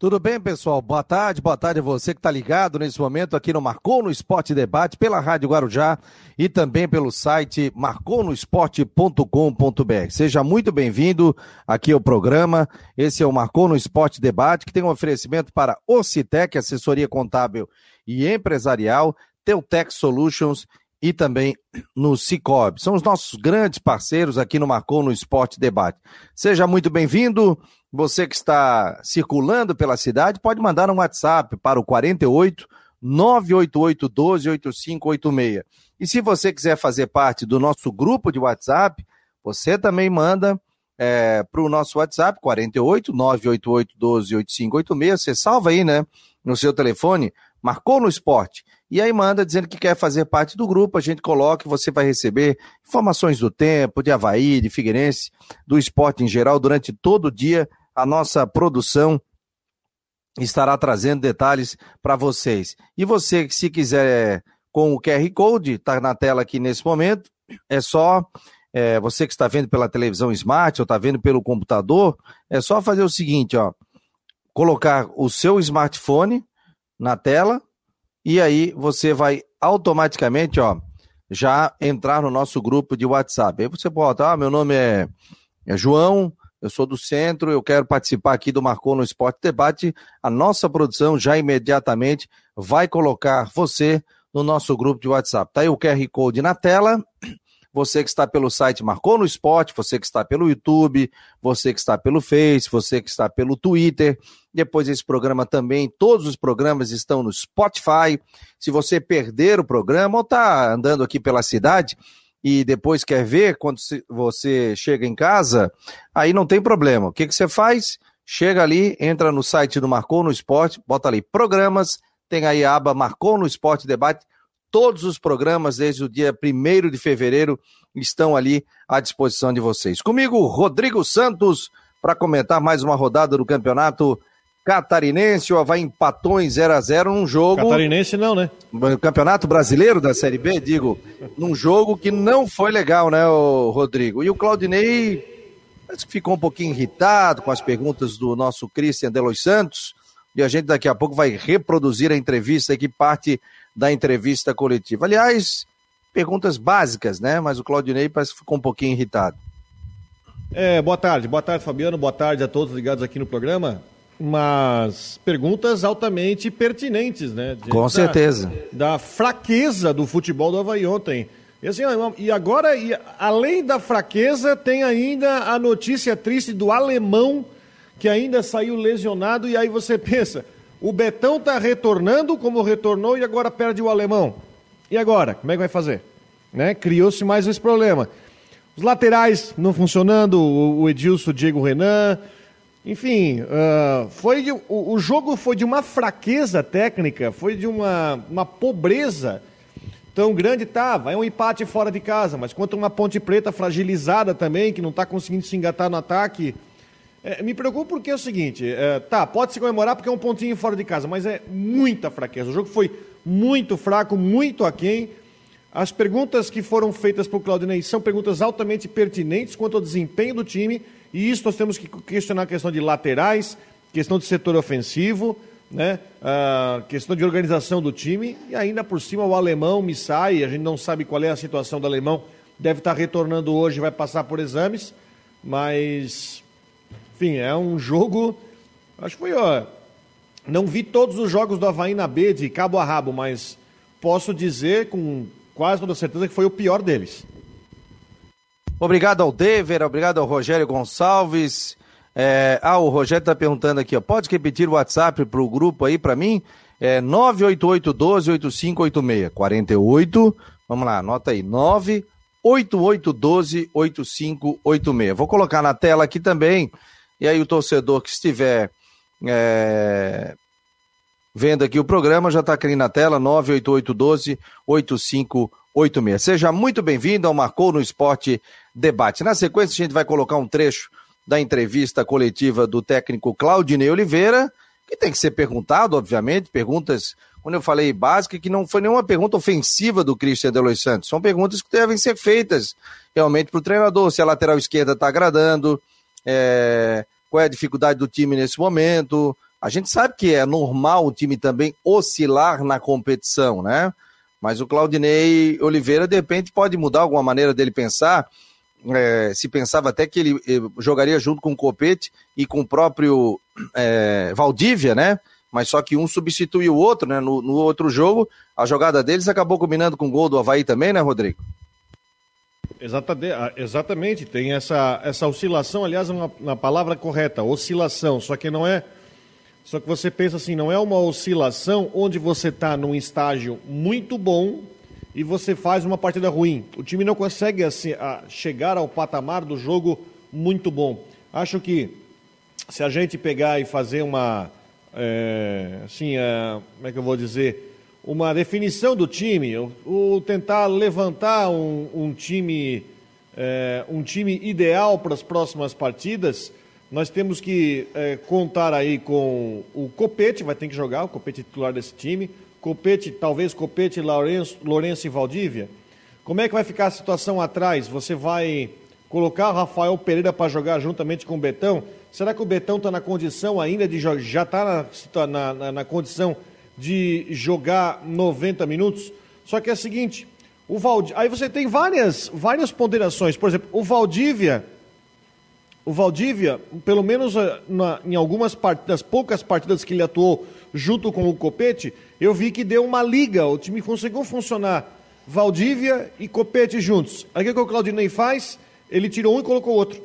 Tudo bem, pessoal? Boa tarde, boa tarde a você que está ligado nesse momento aqui no Marcou no Esporte Debate, pela Rádio Guarujá e também pelo site marconosport.com.br. Seja muito bem-vindo aqui ao programa. Esse é o Marcou no Esporte Debate, que tem um oferecimento para Ocitec, assessoria contábil e empresarial, Teutec Solutions e também no Cicobi. São os nossos grandes parceiros aqui no Marcou no Esporte Debate. Seja muito bem-vindo. Você que está circulando pela cidade pode mandar um WhatsApp para o 48 988 12 8586. E se você quiser fazer parte do nosso grupo de WhatsApp, você também manda é, para o nosso WhatsApp 48 988 12 8586. Você salva aí, né? No seu telefone, marcou no esporte. E aí manda dizendo que quer fazer parte do grupo, a gente coloca e você vai receber informações do tempo, de Havaí, de Figueirense, do esporte em geral, durante todo o dia a nossa produção estará trazendo detalhes para vocês. E você, se quiser, com o QR Code, está na tela aqui nesse momento, é só. É, você que está vendo pela televisão smart ou está vendo pelo computador, é só fazer o seguinte, ó. Colocar o seu smartphone na tela e aí você vai automaticamente, ó, já entrar no nosso grupo de WhatsApp. Aí você bota, ah, meu nome é, é João, eu sou do centro, eu quero participar aqui do Marcou no Esporte Debate. A nossa produção já imediatamente vai colocar você no nosso grupo de WhatsApp. Tá aí o QR Code na tela. Você que está pelo site Marcou no Esporte, você que está pelo YouTube, você que está pelo Face, você que está pelo Twitter. Depois esse programa também, todos os programas estão no Spotify. Se você perder o programa ou está andando aqui pela cidade, e depois quer ver quando você chega em casa, aí não tem problema. O que, que você faz? Chega ali, entra no site do Marcou no Esporte, bota ali programas, tem aí a aba Marcou no Esporte Debate. Todos os programas, desde o dia 1 de fevereiro, estão ali à disposição de vocês. Comigo, Rodrigo Santos, para comentar mais uma rodada do campeonato Catarinense, o Havaí empatou em 0 a 0 num jogo. Catarinense não, né? Campeonato Brasileiro da Série B, digo, num jogo que não foi legal, né, Rodrigo? E o Claudinei parece que ficou um pouquinho irritado com as perguntas do nosso Christian Delos Santos. E a gente daqui a pouco vai reproduzir a entrevista que parte da entrevista coletiva. Aliás, perguntas básicas, né? Mas o Claudinei parece que ficou um pouquinho irritado. É, boa tarde, boa tarde, Fabiano, boa tarde a todos ligados aqui no programa mas perguntas altamente pertinentes, né? De, Com certeza. Da, fraqueza do futebol do Havaí ontem. E, assim, e agora, e, além da fraqueza, tem ainda a notícia triste do alemão que ainda saiu lesionado. E aí você pensa, o Betão está retornando como retornou e agora perde o alemão. E agora? Como é que vai fazer? Né? Criou-se mais esse problema. Os laterais não funcionando, o Edilson, o Diego Renan, enfim, uh, foi de, o, o, jogo foi de uma fraqueza técnica, foi de uma, uma pobreza tão grande. Tava, é um empate fora de casa, mas contra uma Ponte Preta fragilizada também, que não está conseguindo se engatar no ataque. É, me preocupa porque é o seguinte: é, tá, pode se comemorar porque é um pontinho fora de casa, mas é muita fraqueza. O jogo foi muito fraco, muito aquém. As perguntas que foram feitas por Claudinei são perguntas altamente pertinentes quanto ao desempenho do time e isso nós temos que questionar a questão de laterais, questão de setor ofensivo, né? questão de organização do time e ainda por cima o alemão me sai, a gente não sabe qual é a situação do alemão, deve estar retornando hoje, vai passar por exames, mas enfim, é um jogo, acho que foi, ó, não vi todos os jogos do Havaí na B de cabo a rabo, mas posso dizer com quase toda certeza que foi o pior deles. Obrigado ao Dever, obrigado ao Rogério Gonçalves. É, ah, o Rogério está perguntando aqui, ó, pode repetir o WhatsApp para o grupo aí para mim? É 988-12-8586. 48, vamos lá, anota aí, 988-12-8586. Vou colocar na tela aqui também, e aí o torcedor que estiver é, vendo aqui o programa já está aqui na tela, 988-12-8586. 86. Seja muito bem-vindo ao Marcou no Esporte Debate. Na sequência, a gente vai colocar um trecho da entrevista coletiva do técnico Claudinei Oliveira, que tem que ser perguntado, obviamente, perguntas, quando eu falei básica, que não foi nenhuma pergunta ofensiva do Christian Delois Santos, são perguntas que devem ser feitas realmente para o treinador, se a lateral esquerda está agradando, é, qual é a dificuldade do time nesse momento, A gente sabe que é normal o time também oscilar na competição, né? Mas o Claudinei Oliveira, de repente, pode mudar alguma maneira dele pensar. É, se pensava até que ele eh, jogaria junto com o Copete e com o próprio é, Valdívia, né? Mas só que um substituiu o outro, né? No, no, outro jogo, a jogada deles acabou combinando com o gol do Havaí também, né, Rodrigo? Exatamente, exatamente. tem essa, essa oscilação, aliás, é uma, uma palavra correta, oscilação, só que não é só que você pensa assim, não é uma oscilação onde você está num estágio muito bom e você faz uma partida ruim. O time não consegue assim, chegar ao patamar do jogo muito bom. Acho que se a gente pegar e fazer uma, é, assim, é, como é que eu vou dizer, uma definição do time, o, tentar levantar um, um time, é, um time ideal para as próximas partidas nós temos que é, contar aí com o Copete, vai ter que jogar, o Copete titular desse time. Copete, talvez Copete, Lourenço, Lourenço e Valdívia. Como é que vai ficar a situação atrás? Você vai colocar o Rafael Pereira para jogar juntamente com o Betão? Será que o Betão está na condição ainda de já está na, na, na, na, condição de jogar 90 minutos? Só que é o seguinte, o Vald... aí você tem várias, várias ponderações. Por exemplo, o Valdívia o Valdívia, pelo menos eh, na, em algumas das poucas partidas que ele atuou junto com o Copete, eu vi que deu uma liga, o time conseguiu funcionar Valdívia e Copete juntos. Aí o que o Claudinei faz? Ele tirou um e colocou outro.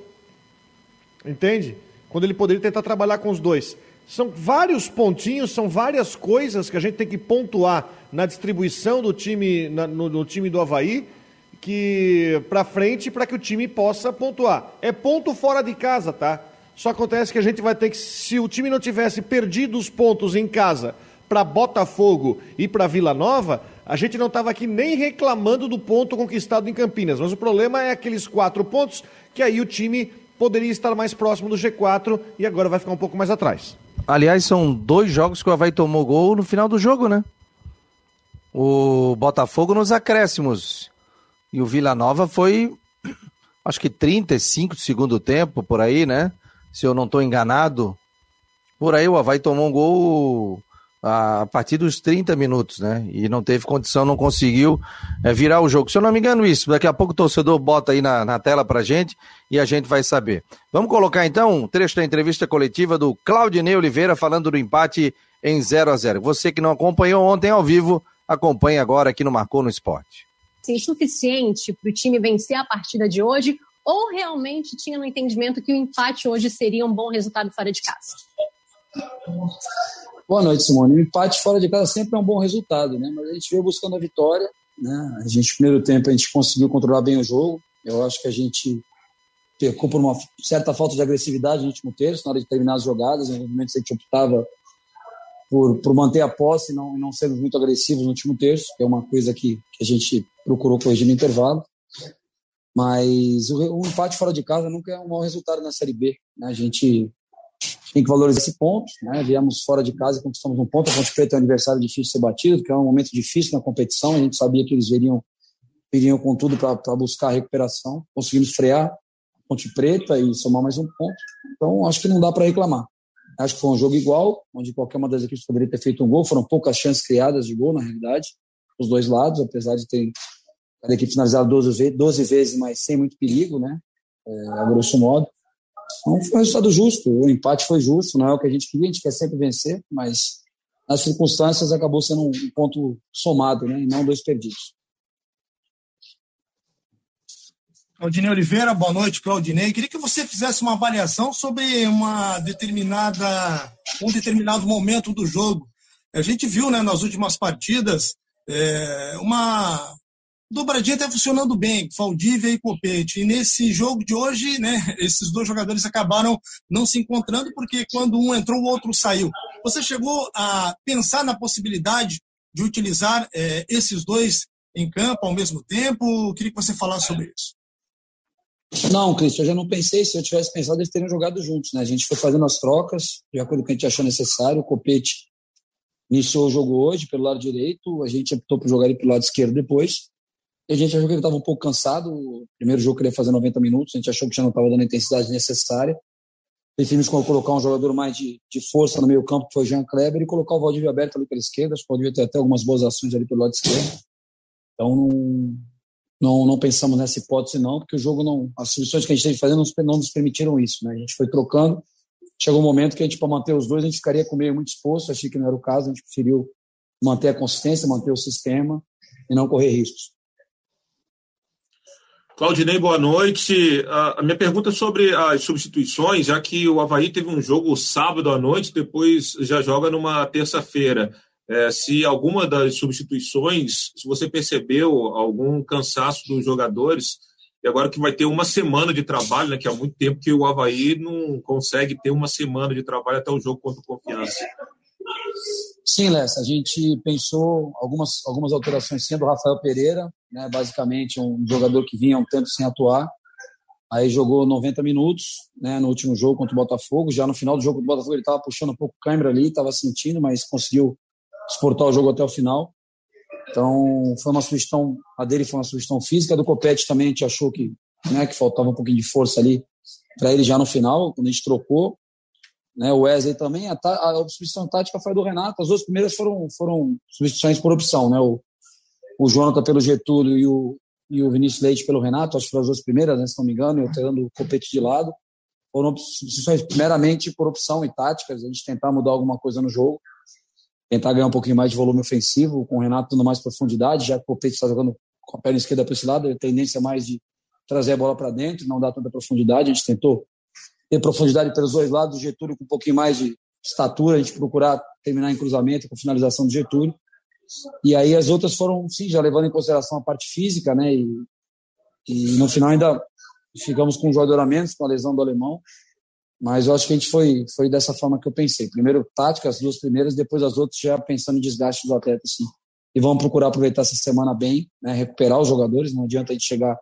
Entende? Quando ele poderia tentar trabalhar com os dois. São vários pontinhos, são várias coisas que a gente tem que pontuar na distribuição do time, na, no, no time do Havaí que para frente para que o time possa pontuar. É ponto fora de casa, tá? Só acontece que a gente vai ter que, se o time não tivesse perdido os pontos em casa para Botafogo e para Vila Nova, a gente não estava aqui nem reclamando do ponto conquistado em Campinas. Mas o problema é aqueles quatro pontos que aí o time poderia estar mais próximo do G4 e agora vai ficar um pouco mais atrás. Aliás, são dois jogos que o Havaí tomou gol no final do jogo, né? O Botafogo nos acréscimos e o Vila Nova foi, acho que 35 do segundo tempo, por aí, né? Se eu não estou enganado. Por aí o Havaí tomou um gol a partir dos 30 minutos, né? E não teve condição, não conseguiu é, virar o jogo. Se eu não me engano, isso. Daqui a pouco o torcedor bota aí na, na tela pra gente e a gente vai saber. Vamos colocar então um trecho da entrevista coletiva do Claudinei Oliveira falando do empate em 0 a 0 Você que não acompanhou ontem ao vivo, acompanhe agora aqui no Marcou no Esporte assim, suficiente para o time vencer a partida de hoje? Ou realmente tinha no entendimento que o empate hoje seria um bom resultado fora de casa? Boa noite, Simone. O empate fora de casa sempre é um bom resultado, né? Mas a gente veio buscando a vitória, né? A gente, primeiro tempo, a gente conseguiu controlar bem o jogo. Eu acho que a gente pecou por uma certa falta de agressividade no último terço, na hora de terminar as jogadas. Em momentos a gente optava por, por manter a posse e não, não sermos muito agressivos no último terço, que é uma coisa que, que a gente procurou corrigir no intervalo. Mas o, o, empate fora de casa nunca é um mau resultado na Série B. Né? A gente tem que valorizar esse ponto. Né? Viemos fora de casa e conquistamos um ponto. A Ponte Preta é um adversário difícil de ser batido, que é um momento difícil na competição. A gente sabia que eles viriam, viriam com tudo para buscar a recuperação. Conseguimos frear a Ponte Preta e somar mais um ponto. Então, acho que não dá para reclamar. Acho que foi um jogo igual, onde qualquer uma das equipes poderia ter feito um gol. Foram poucas chances criadas de gol, na realidade, os dois lados, apesar de ter cada equipe finalizado 12, 12 vezes, mas sem muito perigo, né? É, a grosso modo. Então foi um resultado justo. O empate foi justo, não é o que a gente queria, a gente quer sempre vencer, mas nas circunstâncias acabou sendo um ponto somado, né? E não dois perdidos. Claudinei Oliveira, boa noite, Claudinei. Queria que você fizesse uma avaliação sobre uma determinada, um determinado momento do jogo. A gente viu né, nas últimas partidas é, uma dobradinha até funcionando bem, Valdívia e Copete. E nesse jogo de hoje, né, esses dois jogadores acabaram não se encontrando porque quando um entrou, o outro saiu. Você chegou a pensar na possibilidade de utilizar é, esses dois em campo ao mesmo tempo? Queria que você falasse sobre isso. Não, Cristo, eu já não pensei. Se eu tivesse pensado, eles teriam jogado juntos. Né? A gente foi fazendo as trocas, de acordo com o que a gente achou necessário. O Copete iniciou o jogo hoje pelo lado direito, a gente optou por jogar ele pelo lado esquerdo depois. E a gente achou que ele estava um pouco cansado. O primeiro jogo que ele ia fazer 90 minutos, a gente achou que já não estava dando a intensidade necessária. definimos colocar um jogador mais de, de força no meio campo, que foi Jean Kleber, e colocar o Valdívia aberto ali pela esquerda. Acho que o tem até algumas boas ações ali pelo lado esquerdo. Então, não, não, não pensamos nessa hipótese não, porque o jogo não, as soluções que a gente teve fazendo não, não nos permitiram isso, né? A gente foi trocando, chegou um momento que a gente para manter os dois a gente ficaria com o meio muito exposto, achei que não era o caso, a gente preferiu manter a consistência, manter o sistema e não correr riscos. Claudinei, boa noite. A minha pergunta é sobre as substituições, já que o Havaí teve um jogo sábado à noite, depois já joga numa terça-feira. É, se alguma das substituições, se você percebeu algum cansaço dos jogadores, e agora que vai ter uma semana de trabalho, né, que há muito tempo que o Havaí não consegue ter uma semana de trabalho até o jogo contra o Confiança. Sim, Lessa, a gente pensou algumas, algumas alterações sendo o Rafael Pereira, né, basicamente um jogador que vinha um tempo sem atuar, aí jogou 90 minutos né, no último jogo contra o Botafogo, já no final do jogo contra o Botafogo ele estava puxando um pouco o câimbra ali, estava sentindo, mas conseguiu exportar o jogo até o final. Então, foi uma sugestão, a dele foi uma sugestão física, a do Copete também a gente achou que, né, que faltava um pouquinho de força ali para ele já no final, quando a gente trocou. Né, o Wesley também, a, a, substituição tática foi do Renato, as duas primeiras foram, foram substituições por opção, né, o, o Jonathan pelo Getúlio e o, e o Vinícius Leite pelo Renato, acho que foram as duas primeiras, né, se não me engano, eu tirando o Copete de lado. Foram substituições primeiramente por opção e táticas, a gente tentar mudar alguma coisa no jogo tentar ganhar um pouquinho mais de volume ofensivo, com o Renato dando mais profundidade, já que o Copete está jogando com a perna esquerda para esse lado, a tendência mais de trazer a bola para dentro, não dar tanta profundidade. A gente tentou ter profundidade pelos dois lados, o Getúlio com um pouquinho mais de estatura, a gente procurar terminar em cruzamento com finalização do Getúlio. E aí as outras foram, sim, já levando em consideração a parte física, né? E, e no final ainda ficamos com um jogador a menos, com a lesão do alemão. Mas eu acho que a gente foi, foi dessa forma que eu pensei. Primeiro tática, as duas primeiras, depois as outras já pensando em desgaste do atleta, assim. E vamos procurar aproveitar essa semana bem, né, recuperar os jogadores. Não adianta a gente chegar,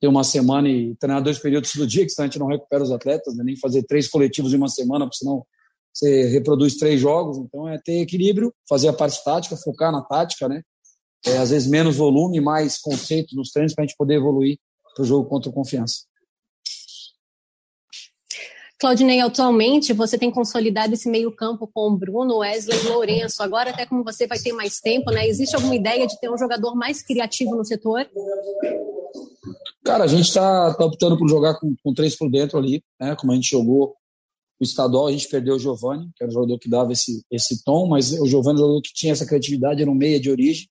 ter uma semana e treinar dois períodos do dia, que senão a gente não recupera os atletas, né, nem fazer três coletivos em uma semana, porque senão você reproduz três jogos. Então é ter equilíbrio, fazer a parte tática, focar na tática, né? É, às vezes menos volume, mais conceito nos treinos para a gente poder evoluir para o jogo contra o Confiança. Claudinei, atualmente você tem consolidado esse meio-campo com o Bruno, Wesley e Lourenço. Agora, até como você vai ter mais tempo, né? Existe alguma ideia de ter um jogador mais criativo no setor? Cara, a gente está tá optando por jogar com, com três por dentro ali, né? Como a gente jogou o estadual, a gente perdeu o Giovani, que era o jogador que dava esse, esse tom, mas o Giovani é um jogador que tinha essa criatividade, era um meia de origem,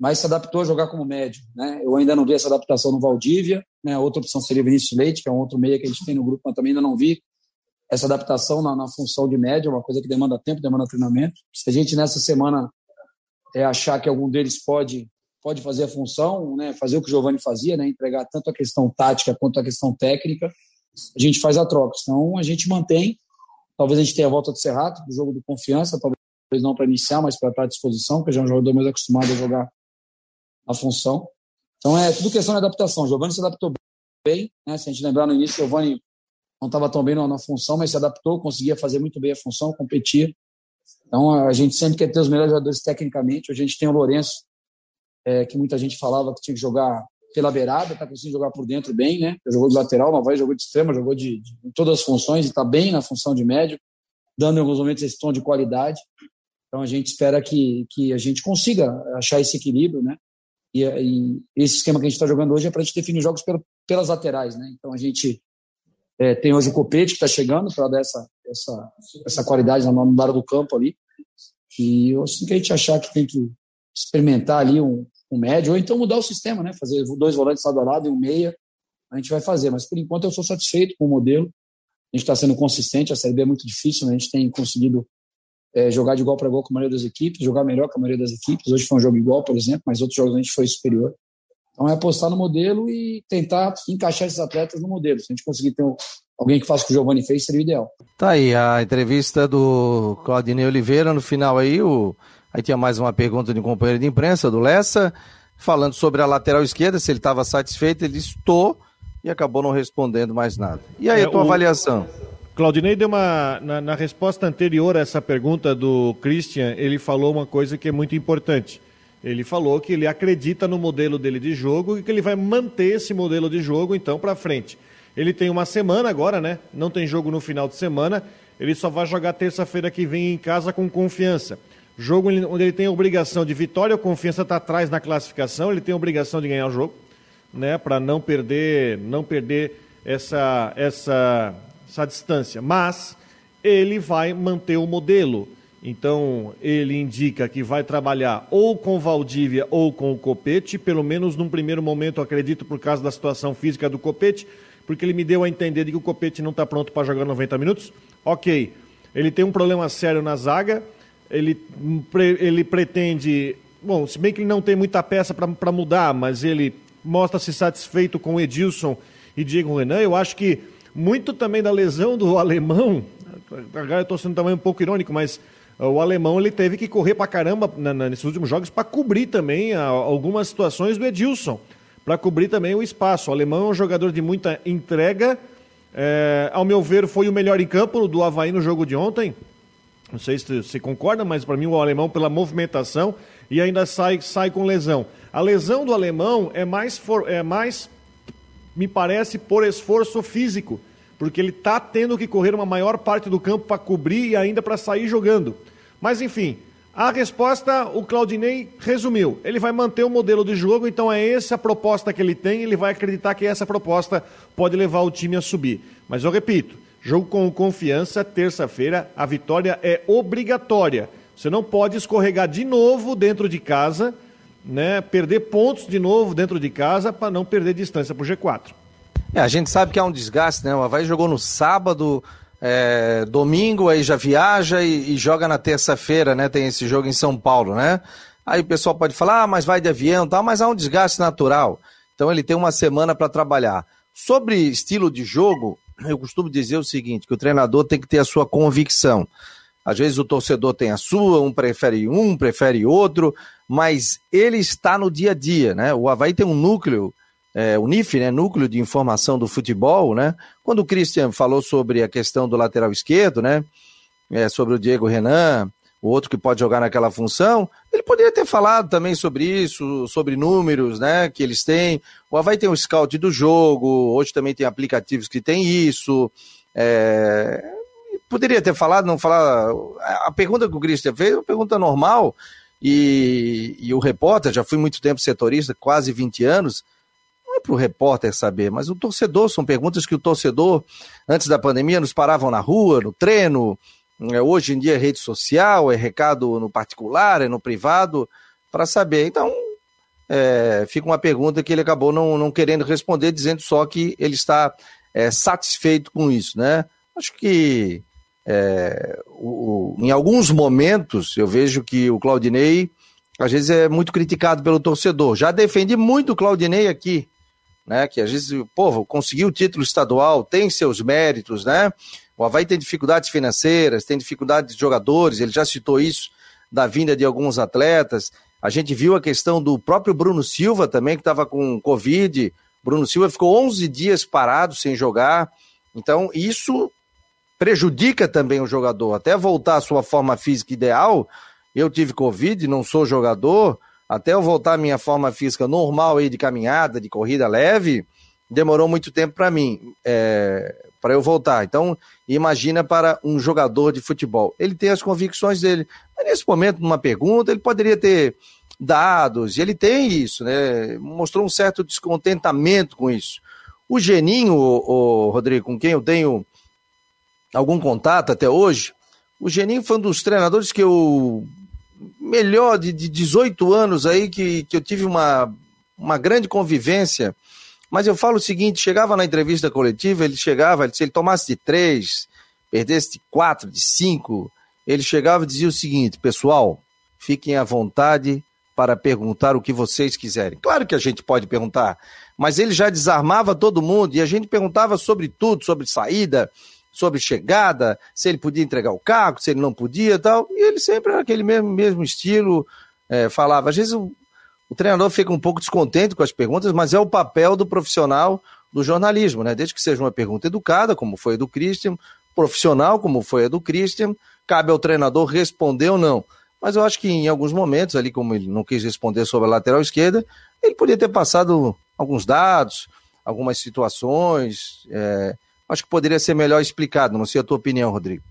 mas se adaptou a jogar como médio, né? Eu ainda não vi essa adaptação no Valdívia, né? Outra opção seria Vinícius Leite, que é um outro meia que a gente tem no grupo, mas também ainda não vi essa adaptação na, na função de média, é uma coisa que demanda tempo, demanda treinamento. Se a gente nessa semana é, achar que algum deles pode pode fazer a função, né? Fazer o que o Giovani fazia, né? Entregar tanto a questão tática quanto a questão técnica, a gente faz a troca. Então a gente mantém. Talvez a gente tenha a volta do Serrato, do jogo de confiança, talvez não para iniciar, mas para estar à disposição, porque já é um jogador mais acostumado a jogar a função. Então é tudo questão de adaptação. Giovanni se adaptou bem, né? Se a gente lembrar no início, Giovanni não estava tão bem na, na, função, mas se adaptou, conseguia fazer muito bem a função, competir. Então a gente sempre quer ter os melhores jogadores tecnicamente. Hoje a gente tem o Lourenço, é, que muita gente falava que tinha que jogar pela beirada, está conseguindo jogar por dentro bem, né? Jogou de lateral, uma vez jogou de extrema, jogou de, de todas as funções e está bem na função de médio, dando em alguns momentos esse tom de qualidade. Então a gente espera que, que a gente consiga achar esse equilíbrio, né? E, e esse esquema que a gente está jogando hoje é para a gente definir jogos pelo, pelas laterais, né? Então a gente é, tem hoje o Copete que está chegando para dar essa, essa, essa qualidade no lado do campo ali. E assim que a gente achar que tem que experimentar ali um, um médio, ou então mudar o sistema, né? Fazer dois volantes lado a lado e um meia, a gente vai fazer. Mas por enquanto eu sou satisfeito com o modelo. A gente está sendo consistente, a Série B é muito difícil, né? A gente tem conseguido é, jogar de igual para igual com a maioria das equipes, jogar melhor com a maioria das equipes. Hoje foi um jogo igual, por exemplo, mas outros jogos a gente foi superior. Então é apostar no modelo e tentar encaixar esses atletas no modelo. Se a gente conseguir ter alguém que faça o que o Giovanni fez, seria o ideal. Tá aí a entrevista do Claudinei Oliveira. No final aí, o... aí tinha mais uma pergunta de um companheiro de imprensa, do Lessa, falando sobre a lateral esquerda, se ele estava satisfeito. Ele disse, estou, e acabou não respondendo mais nada. E aí, é, a tua o... avaliação? Claudinei deu uma. Na, na, resposta anterior a essa pergunta do Christian, ele falou uma coisa que é muito importante. Ele falou que ele acredita no modelo dele de jogo e que ele vai manter esse modelo de jogo então para frente. Ele tem uma semana agora, né? Não tem jogo no final de semana. Ele só vai jogar terça-feira que vem em casa com confiança. Jogo onde ele tem a obrigação de vitória, a confiança está atrás na classificação, ele tem a obrigação de ganhar o jogo, né? Para não perder, não perder essa, essa, essa distância. Mas ele vai manter o modelo. Então, ele indica que vai trabalhar ou com Valdívia ou com o Copete, pelo menos num primeiro momento, acredito, por causa da situação física do Copete, porque ele me deu a entender de que o Copete não está pronto para jogar 90 minutos. Ok, ele tem um problema sério na zaga, ele, ele pretende. Bom, se bem que ele não tem muita peça para mudar, mas ele mostra-se satisfeito com Edilson e Diego Renan. Eu acho que muito também da lesão do alemão, agora eu estou sendo também um pouco irônico, mas o alemão ele teve que correr para caramba na, na, nesses últimos jogos para cobrir também a, algumas situações do Edilson, para cobrir também o espaço. O alemão é um jogador de muita entrega. É, ao meu ver, foi o melhor em campo do Havaí no jogo de ontem. Não sei se você concorda, mas para mim o alemão, pela movimentação, e ainda sai, sai com lesão. A lesão do alemão é mais, for, é mais, me parece, por esforço físico, porque ele está tendo que correr uma maior parte do campo para cobrir e ainda para sair jogando. Mas enfim, a resposta o Claudinei resumiu. Ele vai manter o modelo de jogo, então é essa a proposta que ele tem, ele vai acreditar que essa proposta pode levar o time a subir. Mas eu repito, jogo com confiança, terça-feira, a vitória é obrigatória. Você não pode escorregar de novo dentro de casa, né, perder pontos de novo dentro de casa para não perder distância para o G4. É, a gente sabe que há um desgaste, né? O Havaí jogou no sábado, é, domingo, aí já viaja e, e joga na terça-feira, né? Tem esse jogo em São Paulo, né? Aí o pessoal pode falar, ah, mas vai de avião tal, mas há um desgaste natural. Então ele tem uma semana para trabalhar. Sobre estilo de jogo, eu costumo dizer o seguinte, que o treinador tem que ter a sua convicção. Às vezes o torcedor tem a sua, um prefere um, prefere outro, mas ele está no dia a dia, né? O Havaí tem um núcleo é, o NIF, né, Núcleo de Informação do Futebol, né? Quando o Christian falou sobre a questão do lateral esquerdo, né? É, sobre o Diego Renan, o outro que pode jogar naquela função, ele poderia ter falado também sobre isso, sobre números, né, que eles têm. O Havaí tem um scout do jogo, hoje também tem aplicativos que tem isso. É... Poderia ter falado, não falar. A pergunta que o Christian fez é uma pergunta normal, e, e o repórter, já fui muito tempo setorista, quase 20 anos, não é para o repórter saber, mas o torcedor, são perguntas que o torcedor, antes da pandemia, nos paravam na rua, no treino, é, hoje em dia é rede social, é recado no particular, é no privado, para saber. Então, é, fica uma pergunta que ele acabou não, não querendo responder, dizendo só que ele está é, satisfeito com isso, né? Acho que é, o, em alguns momentos eu vejo que o Claudinei às vezes é muito criticado pelo torcedor. Já defendi muito o Claudinei aqui, né? Que às vezes, povo, conseguiu o título estadual, tem seus méritos, né? O Havaí tem dificuldades financeiras, tem dificuldades de jogadores, ele já citou isso da vinda de alguns atletas. A gente viu a questão do próprio Bruno Silva também, que estava com Covid. Bruno Silva ficou 11 dias parado sem jogar. Então, isso prejudica também o jogador. Até voltar à sua forma física ideal, eu tive Covid, não sou jogador, até eu voltar à minha forma física normal aí de caminhada, de corrida leve, demorou muito tempo para mim, é, para eu voltar. Então, imagina para um jogador de futebol. Ele tem as convicções dele. Mas nesse momento, numa pergunta, ele poderia ter dados, e ele tem isso, né? Mostrou um certo descontentamento com isso. O Geninho, o, o Rodrigo, com quem eu tenho algum contato até hoje, o Geninho foi um dos treinadores que eu melhor de, de 18 anos aí que, que eu tive uma, uma grande convivência. Mas eu falo o seguinte: chegava na entrevista coletiva, ele chegava, se ele tomasse de três, perdesse de quatro, de cinco, ele chegava e dizia o seguinte: pessoal, fiquem à vontade para perguntar o que vocês quiserem. Claro que a gente pode perguntar, mas ele já desarmava todo mundo e a gente perguntava sobre tudo, sobre saída, sobre chegada, se ele podia entregar o carro, se ele não podia tal. E ele sempre era aquele mesmo, mesmo estilo, é, falava. Às vezes o, o, treinador fica um pouco descontente com as perguntas, mas é o papel do profissional do jornalismo, né? Desde que seja uma pergunta educada, como foi a do Christian, profissional, como foi a do Christian, cabe ao treinador responder ou não. Mas eu acho que em alguns momentos, ali, como ele não quis responder sobre a lateral esquerda, ele podia ter passado alguns dados, algumas situações. É, acho que poderia ser melhor explicado, não sei a tua opinião, Rodrigo.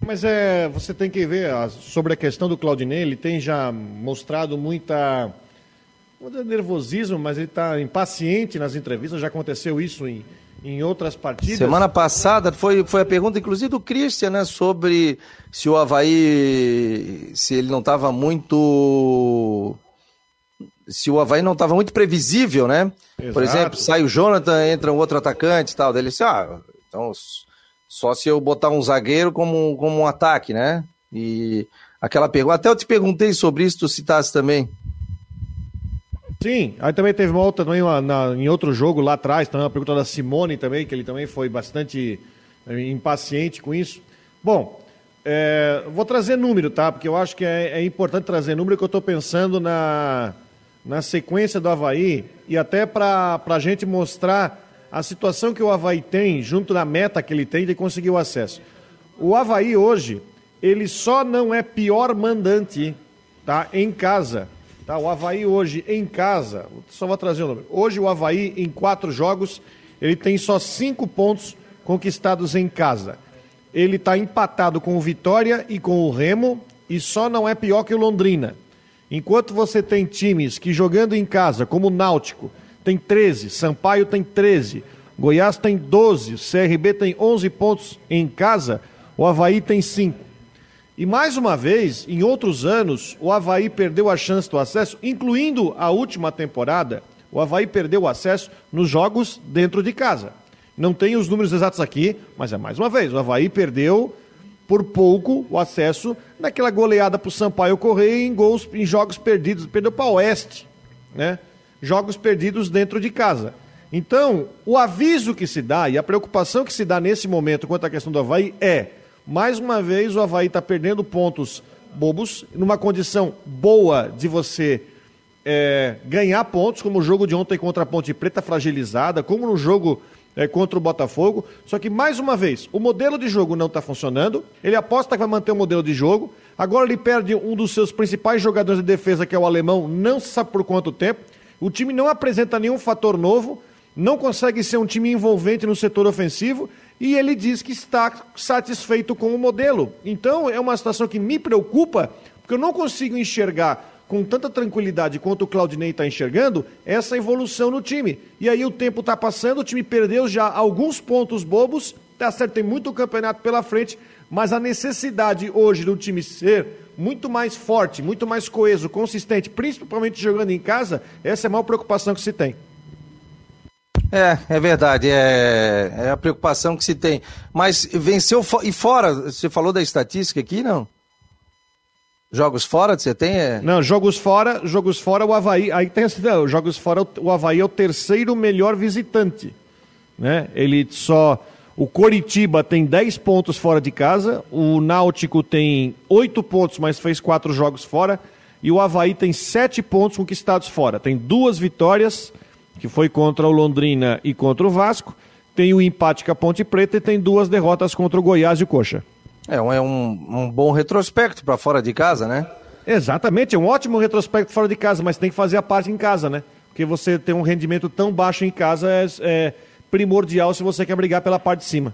Mas é, você tem que ver sobre a questão do Claudinei, ele tem já mostrado muita. Não é nervosismo, mas ele está impaciente nas entrevistas, já aconteceu isso em, em outras partidas. Semana passada foi, foi a pergunta, inclusive, do Christian, né, sobre se o Havaí, se ele não estava muito. Se o Havaí não estava muito previsível, né? Exato. Por exemplo, sai o Jonathan, entra um outro atacante e tal. Daí ele disse, ah, então só se eu botar um zagueiro como, como um ataque, né? E aquela pergunta. Até eu te perguntei sobre isso, tu citasse também. Sim, aí também teve uma outra também uma, na, em outro jogo lá atrás, também uma pergunta da Simone também, que ele também foi bastante é, impaciente com isso. Bom, é, vou trazer número, tá? Porque eu acho que é, é importante trazer número que eu estou pensando na, na sequência do Havaí e até para a gente mostrar a situação que o Havaí tem, junto da meta que ele tem de conseguir o acesso. O Havaí hoje, ele só não é pior mandante tá, em casa Tá? O Havaí hoje em casa, só vou trazer o número. Hoje o Havaí, em quatro jogos, ele tem só cinco pontos conquistados em casa. Ele está empatado com o Vitória e com o Remo e só não é pior que o Londrina. Enquanto você tem times que jogando em casa, como o Náutico, tem 13, Sampaio tem 13, Goiás tem 12, CRB tem 11 pontos em casa, o Havaí tem 5. E mais uma vez, em outros anos, o Havaí perdeu a chance do acesso, incluindo a última temporada. O Havaí perdeu o acesso nos jogos dentro de casa. Não tenho os números exatos aqui, mas é mais uma vez: o Havaí perdeu por pouco o acesso naquela goleada para o Sampaio Correia em gols em jogos perdidos. Perdeu para o Oeste, né? Jogos perdidos dentro de casa. Então, o aviso que se dá e a preocupação que se dá nesse momento quanto à questão do Havaí é mais uma vez, o Havaí está perdendo pontos bobos, numa condição boa de você é, ganhar pontos, como o jogo de ontem contra a Ponte Preta fragilizada, como no jogo é, contra o Botafogo. Só que, mais uma vez, o modelo de jogo não está funcionando. Ele aposta que vai manter o modelo de jogo. Agora ele perde um dos seus principais jogadores de defesa, que é o alemão, não se sabe por quanto tempo. O time não apresenta nenhum fator novo, não consegue ser um time envolvente no setor ofensivo e ele diz que está satisfeito com o modelo. Então é uma situação que me preocupa, porque eu não consigo enxergar com tanta tranquilidade quanto o Claudinei está enxergando essa evolução no time. E aí o tempo está passando, o time perdeu já alguns pontos bobos, tá certo, tem muito campeonato pela frente, mas a necessidade hoje do time ser muito mais forte, muito mais coeso, consistente, principalmente jogando em casa, essa é a maior preocupação que se tem. É, é verdade, é, é a preocupação que se tem. Mas venceu e fora, você falou da estatística aqui, não? Jogos fora você tem? É... Não, jogos fora, jogos fora o Havaí, aí tem assim, não, jogos fora o Havaí é o terceiro melhor visitante, né? Ele só o Coritiba tem 10 pontos fora de casa, o Náutico tem 8 pontos, mas fez 4 jogos fora, e o Havaí tem 7 pontos conquistados fora. Tem duas vitórias, que foi contra o Londrina e contra o Vasco, tem o empate com a Ponte Preta e tem duas derrotas contra o Goiás e o Coxa. É um, é um, um bom retrospecto para fora de casa, né? Exatamente, é um ótimo retrospecto fora de casa, mas tem que fazer a parte em casa, né? Porque você ter um rendimento tão baixo em casa é, é primordial se você quer brigar pela parte de cima.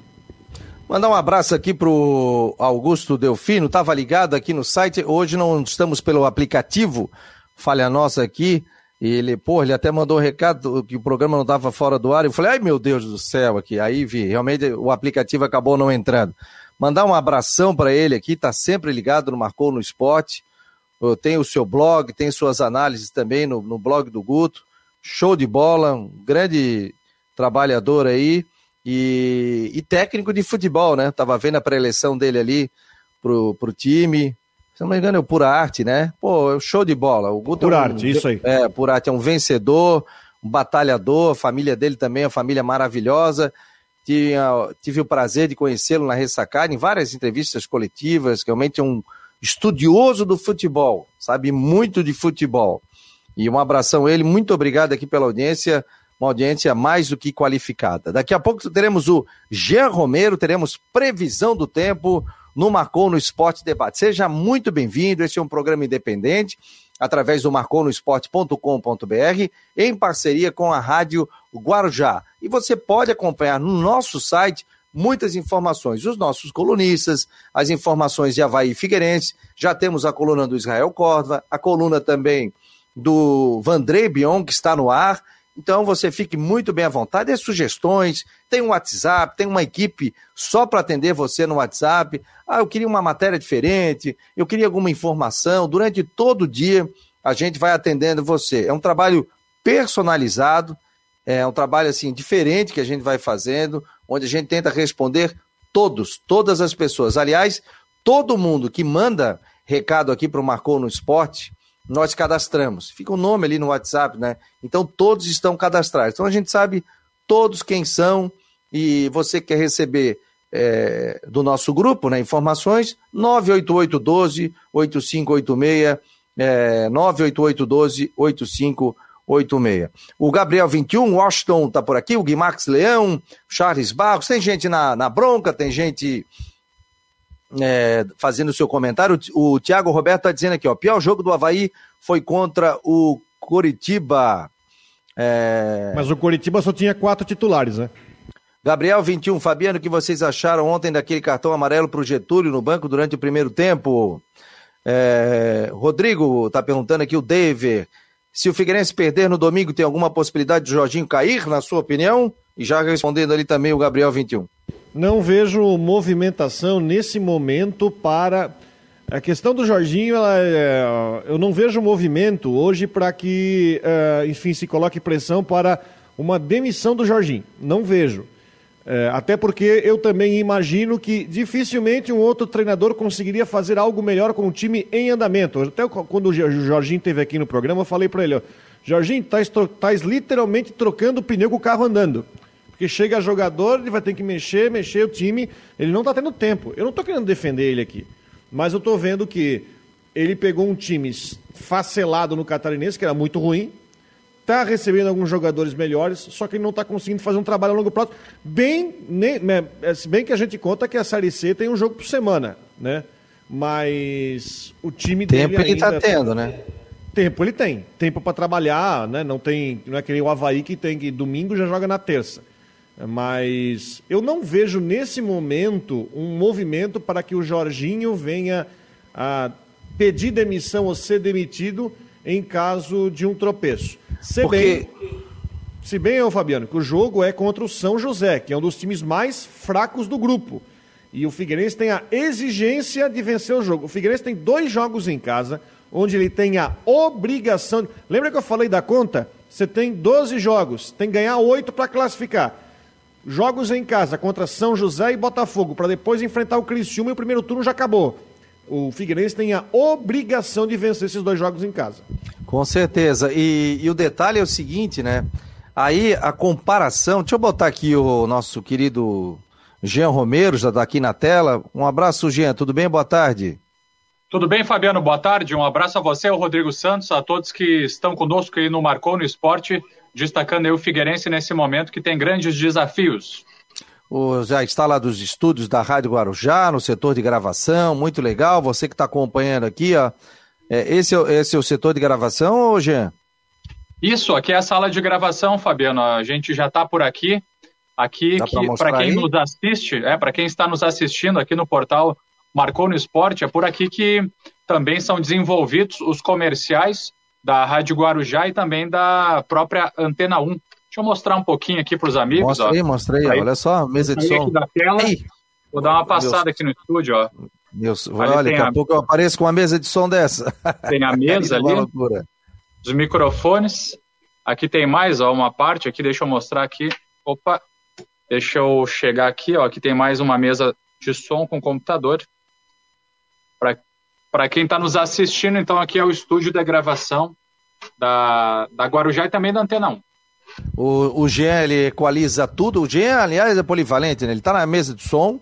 Mandar um abraço aqui pro Augusto Delfino, estava ligado aqui no site, hoje não estamos pelo aplicativo, falha nossa aqui, e ele, pô, ele até mandou um recado que o programa não estava fora do ar. Eu falei, ai meu Deus do céu, aqui. Aí vi, realmente o aplicativo acabou não entrando. Mandar um abração para ele aqui, tá sempre ligado no Marcou no Esporte. Tem o seu blog, tem suas análises também no, no blog do Guto. Show de bola, um grande trabalhador aí e, e técnico de futebol, né? Tava vendo a pré-eleição dele ali pro, pro time, se não me engano, é o Pura Arte, né? Pô, é show de bola. O Guto Pura é um, Arte, isso aí. É, Pura Arte é um vencedor, um batalhador, a família dele também é uma família maravilhosa. Tive o prazer de conhecê-lo na Ressacada, em várias entrevistas coletivas, realmente é um estudioso do futebol, sabe muito de futebol. E um abração a ele, muito obrigado aqui pela audiência, uma audiência mais do que qualificada. Daqui a pouco teremos o Jean Romero, teremos previsão do tempo, no Marcou no Esporte Debate. Seja muito bem-vindo, esse é um programa independente através do marconosport.com.br, em parceria com a Rádio Guarujá. E você pode acompanhar no nosso site muitas informações. Os nossos colunistas, as informações de Havaí Figueirense, já temos a coluna do Israel Córdova, a coluna também do Vandrei Bion, que está no ar. Então você fique muito bem à vontade. Dê sugestões, tem um WhatsApp, tem uma equipe só para atender você no WhatsApp. Ah, eu queria uma matéria diferente, eu queria alguma informação. Durante todo o dia a gente vai atendendo você. É um trabalho personalizado, é um trabalho assim diferente que a gente vai fazendo, onde a gente tenta responder todos, todas as pessoas. Aliás, todo mundo que manda recado aqui para o Marcou no Esporte, nós cadastramos. Fica o nome ali no WhatsApp, né? Então todos estão cadastrados. Então a gente sabe todos quem são e você quer receber é, do nosso grupo, né? Informações 988 12 8586 é, 988 12 8586. O Gabriel 21, Washington tá por aqui, o Guimax Leão, Charles Barros, tem gente na, na bronca, tem gente é, fazendo o seu comentário. O, Thiago Roberto está dizendo aqui, ó, pior jogo do Havaí foi contra o Coritiba. É... Mas o Coritiba só tinha quatro titulares, né? Gabriel 21, Fabiano, o que vocês acharam ontem daquele cartão amarelo para o Getúlio no banco durante o primeiro tempo? É... Rodrigo está perguntando aqui, o David, se o Figueirense perder no domingo, tem alguma possibilidade de Jorginho cair, na sua opinião? E já respondendo ali também o Gabriel 21. Não vejo movimentação nesse momento para. A questão do Jorginho, ela, é... eu não vejo movimento hoje para que, é, enfim, se coloque pressão para uma demissão do Jorginho. Não vejo. É, até porque eu também imagino que dificilmente um outro treinador conseguiria fazer algo melhor com o time em andamento. Até quando o Jorginho esteve aqui no programa, eu falei para ele: Jorginho, estás literalmente trocando o pneu com o carro andando. Porque chega jogador, ele vai ter que mexer, mexer o time, ele não está tendo tempo. Eu não estou querendo defender ele aqui, mas eu estou vendo que ele pegou um time facelado no Catarinense, que era muito ruim, está recebendo alguns jogadores melhores, só que ele não está conseguindo fazer um trabalho a longo prazo. Bem, nem, é, se bem que a gente conta que a Série C tem um jogo por semana, né? Mas o time Tempo dele ele está tendo, né? Tempo ele tem. Tempo para trabalhar, né? Não tem, não é aquele o Havaí que tem que domingo já joga na terça. Mas eu não vejo nesse momento um movimento para que o Jorginho venha a pedir demissão ou ser demitido em caso de um tropeço. Se Porque... bem, se bem eu, Fabiano, que o jogo é contra o São José, que é um dos times mais fracos do grupo. E o Figueirense tem a exigência de vencer o jogo. O Figueirense tem dois jogos em casa, onde ele tem a obrigação. Lembra que eu falei da conta? Você tem 12 jogos, tem que ganhar 8 para classificar jogos em casa contra São José e Botafogo, para depois enfrentar o Criciúma e o primeiro turno já acabou. O Figueirense tem a obrigação de vencer esses dois jogos em casa. Com certeza. E, e o detalhe é o seguinte, né? Aí a comparação. Deixa eu botar aqui o nosso querido Jean Romero, já está aqui na tela. Um abraço, Jean. Tudo bem? Boa tarde. Tudo bem, Fabiano? Boa tarde. Um abraço a você, ao Rodrigo Santos, a todos que estão conosco aí no Marcou no Esporte destacando aí o Figueirense nesse momento que tem grandes desafios. O, já está lá dos estúdios da Rádio Guarujá, no setor de gravação, muito legal. Você que está acompanhando aqui, ó. É, esse, é, esse é o setor de gravação, ô Jean? Isso, aqui é a sala de gravação, Fabiano. A gente já está por aqui. Aqui, que para quem aí? nos assiste, é, para quem está nos assistindo aqui no portal Marcou no Esporte, é por aqui que também são desenvolvidos os comerciais da Rádio Guarujá e também da própria Antena 1. Deixa eu mostrar um pouquinho aqui para os amigos. Mostrei, ó. mostrei. Aí, olha só, mesa de som. Da tela. Vou dar uma passada Deus. aqui no estúdio, ó. Deus, olha, daqui a, a pouco eu apareço com uma mesa de som dessa. Tem a mesa ali, os microfones. Aqui tem mais, ó, uma parte aqui, deixa eu mostrar aqui. Opa, deixa eu chegar aqui, ó. Aqui tem mais uma mesa de som com computador. Para quem está nos assistindo, então aqui é o estúdio da gravação da, da Guarujá e também da Antena 1. O, o Jean, ele equaliza tudo. O Jean, aliás, é polivalente, né? Ele está na mesa de som,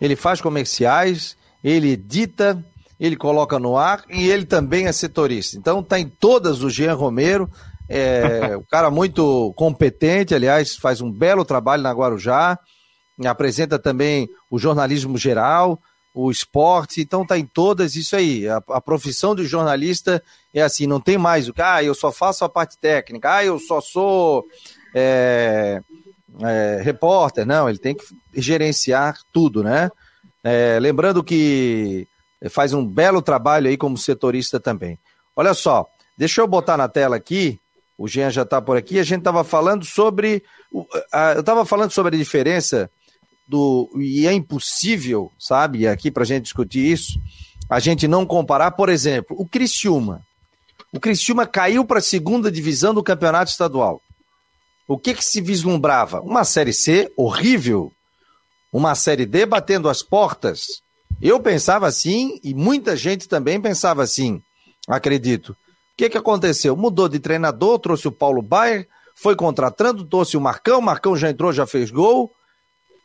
ele faz comerciais, ele edita, ele coloca no ar e ele também é setorista. Então está em todas o Jean Romero. É um cara muito competente, aliás, faz um belo trabalho na Guarujá. Apresenta também o jornalismo geral o esporte, então está em todas isso aí. A, a, profissão do jornalista é assim, não tem mais o que, ah, eu só faço a parte técnica, ah, eu só sou é, é, repórter, não, ele tem que gerenciar tudo, né? É, lembrando que faz um belo trabalho aí como setorista também. Olha só, deixa eu botar na tela aqui, o Jean já está por aqui, a gente estava falando sobre, eu estava falando sobre a diferença do, e é impossível, sabe, aqui para a gente discutir isso, a gente não comparar, por exemplo, o Criciúma. O Criciúma caiu para a segunda divisão do campeonato estadual. O que, que se vislumbrava? Uma Série C horrível, uma Série D batendo as portas. Eu pensava assim e muita gente também pensava assim, acredito. O que, que aconteceu? Mudou de treinador, trouxe o Paulo Baier, foi contratando, trouxe o Marcão, Marcão já entrou, já fez gol,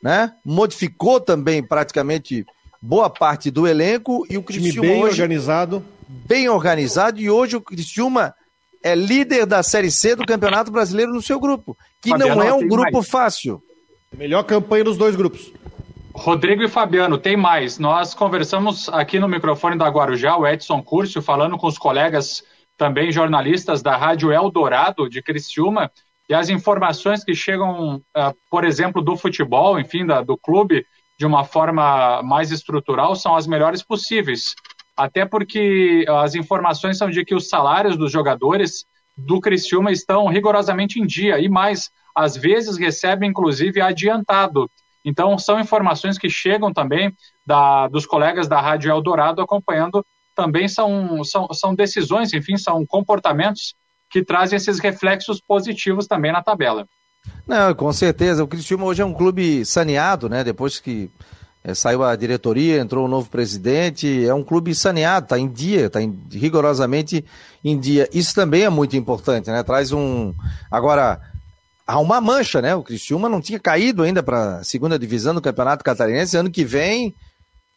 né? Modificou também praticamente boa parte do elenco e o Criciúma bem hoje, organizado, bem organizado e hoje o Criciúma é líder da Série C do Campeonato Brasileiro no seu grupo, que Fabiano, não é um grupo mais. fácil. Melhor campanha dos dois grupos. Rodrigo e Fabiano, tem mais. Nós conversamos aqui no microfone da Guarujá, o Edson Curcio, falando com os colegas também jornalistas da Rádio Eldorado de Criciúma, e as informações que chegam, uh, por exemplo, do futebol, enfim, da, do clube, de uma forma mais estrutural, são as melhores possíveis. Até porque as informações são de que os salários dos jogadores do Criciúma estão rigorosamente em dia, e mais, às vezes recebem, inclusive, adiantado. Então, são informações que chegam também da, dos colegas da Rádio Eldorado acompanhando, também são, são, são decisões, enfim, são comportamentos que trazem esses reflexos positivos também na tabela. Não, com certeza. O Cristiano hoje é um clube saneado, né? Depois que é, saiu a diretoria, entrou o um novo presidente, é um clube saneado, está em dia, está rigorosamente em dia. Isso também é muito importante, né? Traz um. Agora, há uma mancha, né? O Criciúma não tinha caído ainda para a segunda divisão do Campeonato Catarinense. Ano que vem,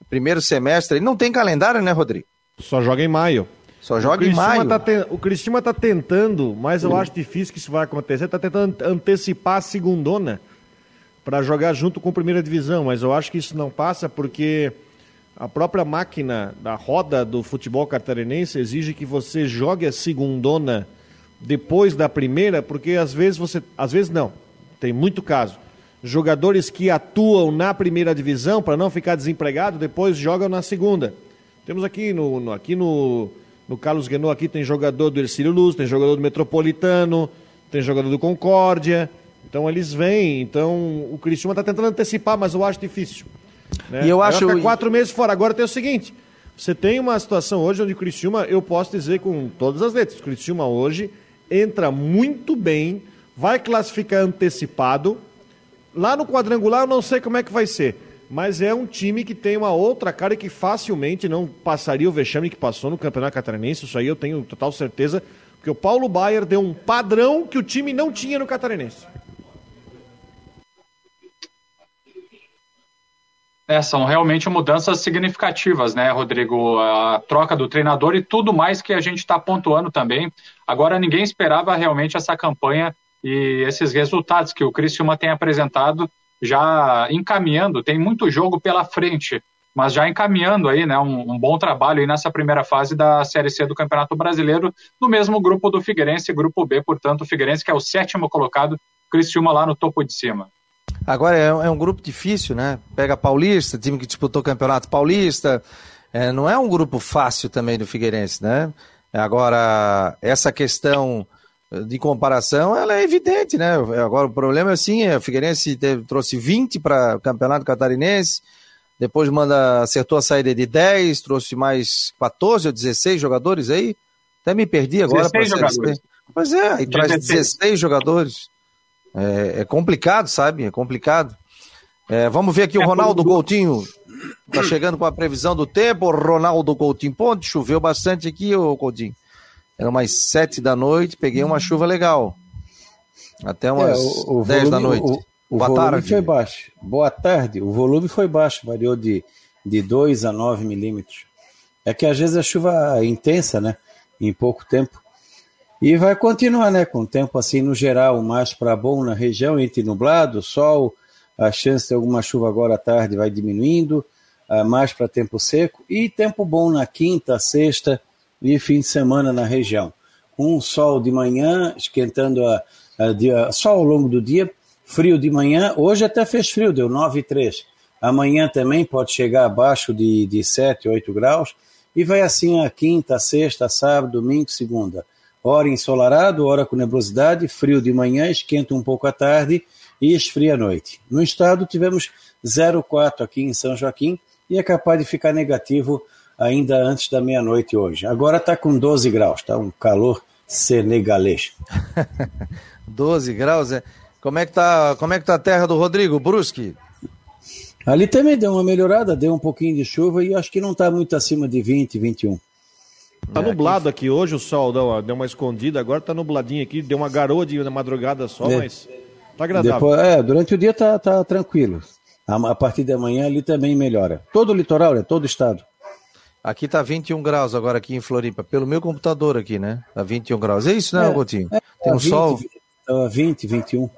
primeiro semestre, ele não tem calendário, né, Rodrigo? Só joga em maio. Só joga em maio. Tá te... O Cristina está tentando, mas eu acho difícil que isso vai acontecer. Está tentando antecipar a segundona para jogar junto com a primeira divisão, mas eu acho que isso não passa porque a própria máquina da roda do futebol catarinense exige que você jogue a segundona depois da primeira, porque às vezes você, às vezes não, tem muito caso. Jogadores que atuam na primeira divisão para não ficar desempregado, depois jogam na segunda. Temos aqui no, no aqui no no Carlos Guenou aqui tem jogador do Ercílio Luz, tem jogador do Metropolitano, tem jogador do Concórdia. Então eles vêm. Então o Cristiúma está tentando antecipar, mas eu acho difícil. Né? E eu acho. Ficar quatro meses fora. Agora tem o seguinte: você tem uma situação hoje onde o Cristiúma, eu posso dizer com todas as letras, o Cristiúma hoje entra muito bem, vai classificar antecipado. Lá no quadrangular eu não sei como é que vai ser mas é um time que tem uma outra cara que facilmente não passaria o vexame que passou no Campeonato Catarinense. Isso aí eu tenho total certeza, porque o Paulo Baier deu um padrão que o time não tinha no Catarinense. É, são realmente mudanças significativas, né, Rodrigo? A troca do treinador e tudo mais que a gente está pontuando também. Agora, ninguém esperava realmente essa campanha e esses resultados que o Criciúma tem apresentado já encaminhando, tem muito jogo pela frente, mas já encaminhando aí, né, um, um, bom trabalho aí nessa primeira fase da Série C do Campeonato Brasileiro, no mesmo grupo do Figueirense, grupo B, portanto, o Figueirense que é o sétimo colocado, Cristiúma lá no topo de cima. Agora é, é um grupo difícil, né? Pega Paulista, time que disputou o Campeonato Paulista, é, não é um grupo fácil também do Figueirense, né? Agora, essa questão de comparação, ela é evidente, né? Agora, o problema é assim, o Figueirense teve, trouxe 20 para o Campeonato Catarinense, depois manda, acertou a saída de 10, trouxe mais 14 ou 16 jogadores aí, até me perdi agora. 16 jogadores. Pois é, aí traz 16 jogadores. É, é, complicado, sabe? É complicado. É, vamos ver aqui o é Ronaldo Coutinho. Tá chegando com a previsão do tempo. Ronaldo Coutinho. Ponte, choveu bastante aqui, ô Coutinho. Eram umas sete da noite, peguei uma chuva legal. Até umas é, o, o dez volume, da noite. O, o Boa volume tarde. foi baixo. Boa tarde. O volume foi baixo, variou de, de 2 a 9 milímetros. É que às vezes a chuva é intensa, né? Em pouco tempo. E vai continuar, né? Com o tempo assim, no geral, mais para bom na região, entre nublado, sol, a chance de alguma chuva agora à tarde vai diminuindo. uh, mais para tempo seco, e tempo bom na quinta, sexta e fim de semana na região. Um sol de manhã, esquentando a, a, a, só ao longo do dia, frio de manhã, hoje até fez frio, deu 9,3. Amanhã também pode chegar abaixo de, de 7, 8 graus, e vai assim a quinta, sexta, sábado, domingo, segunda. Hora ensolarado, hora com nebulosidade, frio de manhã, esquenta um pouco à tarde e esfria à noite. No estado tivemos 0,4 aqui em São Joaquim e é capaz de ficar negativo ainda antes da meia-noite hoje. Agora está com 12 graus, está um calor senegalês. 12 graus, é? Como é que tá, como é que tá a terra do Rodrigo Brusque? Ali também deu uma melhorada, deu um pouquinho de chuva e acho que não está muito acima de 20, 21. Tá é, nublado aqui... aqui hoje, o sol deu, deu uma escondida, agora tá nubladinho aqui, deu uma garoa de na madrugada só, é. mas tá agradável. Depois, é, durante o dia tá, tá tranquilo. A, a, partir da manhã ali também melhora. Todo o litoral, é todo o estado. Aqui tá 21 graus agora aqui em Floripa, pelo meu computador aqui, né? Tá 21 graus. É isso, né, é, Gotinho? É, Tem um 20, sol. 20, 21.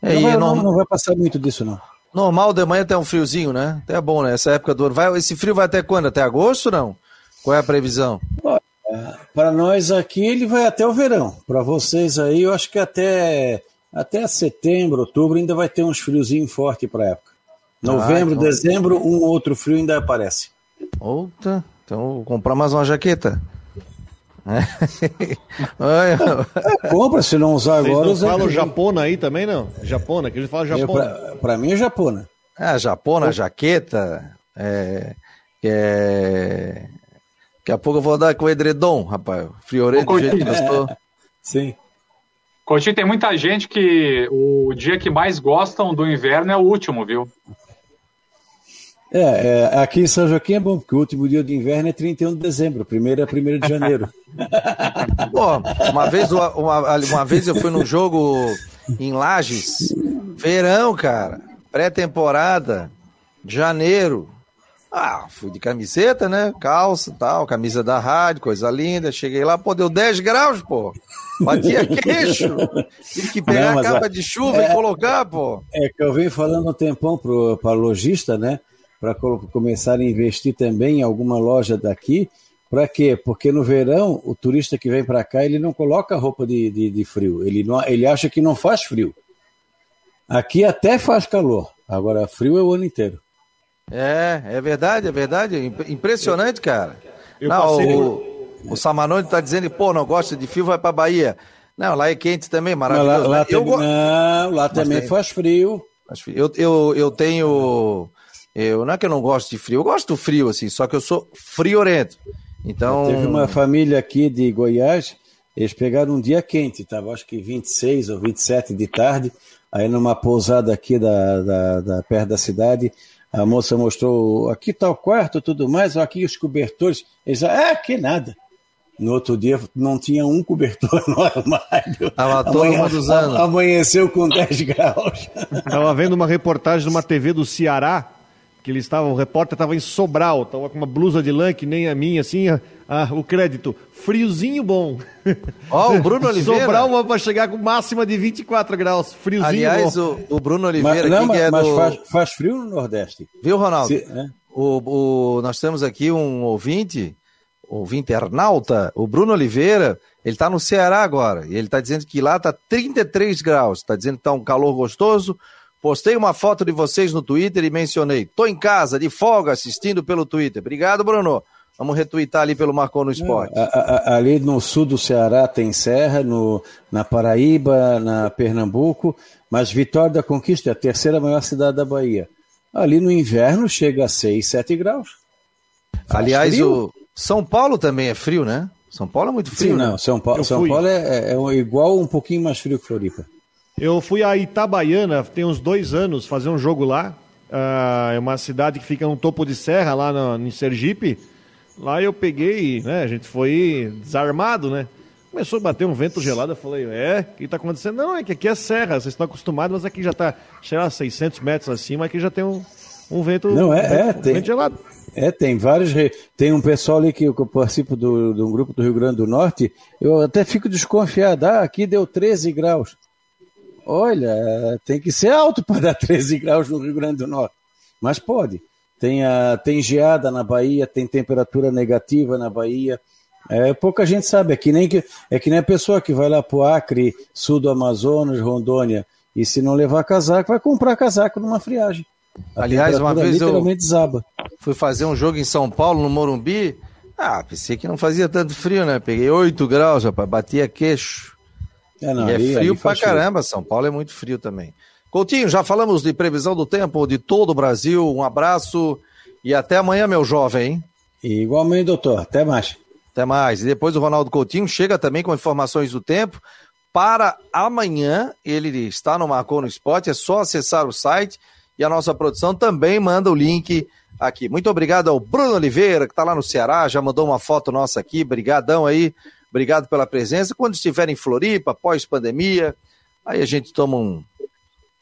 É, não, vai, não, não vai passar muito disso, não. Normal de manhã até um friozinho, né? Até é bom, né? Essa época do ano. Vai, esse frio vai até quando? Até agosto não? Qual é a previsão? Para nós aqui ele vai até o verão. Para vocês aí, eu acho que até, até setembro, outubro ainda vai ter uns friozinhos fortes para época. Novembro, ah, então... dezembro, um outro frio ainda aparece. Outra. Então vou comprar mais uma jaqueta. É. é, compra, se não usar Vocês agora. Não falam japona aí também, não? Japona, que a gente fala japona. Pra, pra, mim é japona. Ah, japona, jaqueta. É, é... Daqui a pouco eu vou dar com o edredom, rapaz. Friorento do jeito que eu estou. Sim. Coutinho, tem muita gente que o dia que mais gostam do inverno é o último, viu? É, é, aqui em São Joaquim é bom, porque o último dia de inverno é 31 de dezembro, primeiro é 1 de janeiro. Pô, uma vez, uma, uma vez eu fui num jogo em Lages, verão, cara, pré-temporada, janeiro. Ah, fui de camiseta, né? Calça tal, camisa da rádio, coisa linda. Cheguei lá, pô, deu 10 graus, pô. Batia queixo. Tive que pegar Não, a capa a... de chuva é, e colocar, pô. É que eu venho falando um tempão para lojista, né? Para começar a investir também em alguma loja daqui. Para quê? Porque no verão, o turista que vem para cá, ele não coloca roupa de, de, de, frio. Ele, não, ele acha que não faz frio. Aqui até faz calor. Agora, frio é o ano inteiro. É, é verdade, é verdade. Impressionante, cara. Eu não, passei... o, o Samanone está dizendo, pô, não gosta de frio, vai para Bahia. Não, lá é quente também, maravilhoso. Lá, lá, eu... não, lá também tem... faz frio. Eu, eu, eu tenho eu, não é que eu não gosto de frio, eu gosto do frio, assim, só que eu sou friorento. Então. Teve uma família aqui de Goiás, eles pegaram um dia quente, estava acho que 26 ou 27 de tarde, aí numa pousada aqui da, da, da perto da cidade, a moça mostrou, aqui está o quarto tudo mais, aqui os cobertores. Eles ah, que nada. No outro dia não tinha um cobertor no armário. Tava todo usando. Amanheceu com 10 graus. Estava vendo uma reportagem de uma TV do Ceará, que ele estava, o repórter estava em Sobral, estava com uma blusa de lã que nem a minha, assim, a, o crédito, friozinho bom. Ó, oh, o Bruno Oliveira. Sobral para chegar com máxima de 24 graus, friozinho Aliás, bom. O, o Bruno Oliveira mas, não, aqui mas, é mas do... faz, faz, frio no Nordeste. Viu, Ronaldo? Se, é? o, o, nós temos aqui um ouvinte, ouvinte internauta, o Bruno Oliveira, ele está no Ceará agora, e ele está dizendo que lá está 33 graus, está dizendo que está um calor gostoso, Postei uma foto de vocês no Twitter e mencionei. Tô em casa, de folga, assistindo pelo Twitter. Obrigado, Bruno. Vamos retweetar ali pelo Marcou no Esporte. ali no sul do Ceará tem serra, no, na Paraíba, na Pernambuco, mas Vitória da Conquista é a terceira maior cidade da Bahia. Ali no inverno chega a 6, 7 graus. Faz Aliás, frio. o São Paulo também é frio, né? São Paulo é muito frio. Sim, né? não. São Paulo, São Paulo é, é, é igual um pouquinho mais frio que Floripa. Eu fui a Itabaiana, tem uns dois anos, fazer um jogo lá. Uh, é uma cidade que fica no topo de serra, lá no, em Sergipe. Lá eu peguei, né? A gente foi desarmado, né? Começou a bater um vento gelado, eu falei, é, o que está acontecendo? Não, é que aqui é serra, vocês estão acostumados, mas aqui já está, sei lá, 600 metros acima, aqui já tem um, um vento, Não, é, um, é, um tem, vento gelado. É, tem vários. Tem um pessoal ali que eu participo do, de um grupo do Rio Grande do Norte, eu até fico desconfiado. Ah, aqui deu 13 graus. Olha, tem que ser alto para dar 13 graus no Rio Grande do Norte. Mas pode. tem, a, tem geada na Bahia, tem temperatura negativa na Bahia. É, pouca gente sabe, é que, nem que, é que nem a pessoa que vai lá para o Acre, sul do Amazonas, Rondônia, e se não levar casaco, vai comprar casaco numa friagem. A Aliás, uma vez eu desaba. fui fazer um jogo em São Paulo, no Morumbi. Ah, pensei que não fazia tanto frio, né? Peguei 8 graus, rapaz, batia queixo. É, não, e é frio pra caramba. São Paulo é muito frio também. Coutinho, já falamos de previsão do tempo de todo o Brasil. Um abraço e até amanhã, meu jovem. Igualmente, doutor. Até mais. Até mais. E depois o Ronaldo Coutinho chega também com informações do tempo. Para amanhã, ele está no Marcou no Esporte, é só acessar o site e a nossa produção também manda o link aqui. Muito obrigado ao Bruno Oliveira, que está lá no Ceará, já mandou uma foto nossa aqui. Brigadão aí, obrigado pela presença. Quando estiver em Floripa, pós-pandemia, aí a gente toma um,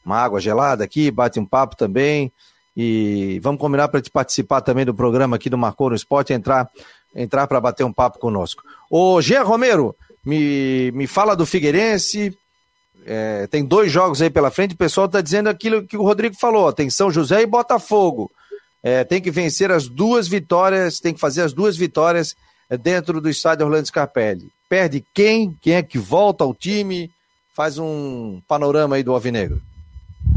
uma água gelada aqui, bate um papo também. E vamos combinar para te participar também do programa aqui do Marcou no Esporte, entrar entrar para bater um papo conosco. Ô, Jean Romero, me, me fala do Figueirense. É, tem dois jogos aí pela frente. O pessoal está dizendo aquilo que o Rodrigo falou: tem São José e Botafogo. É, tem que vencer as duas vitórias, tem que fazer as duas vitórias dentro do estádio Orlando Scarpelli. Perde quem? Quem é que volta ao time? Faz um panorama aí do Alvinegro.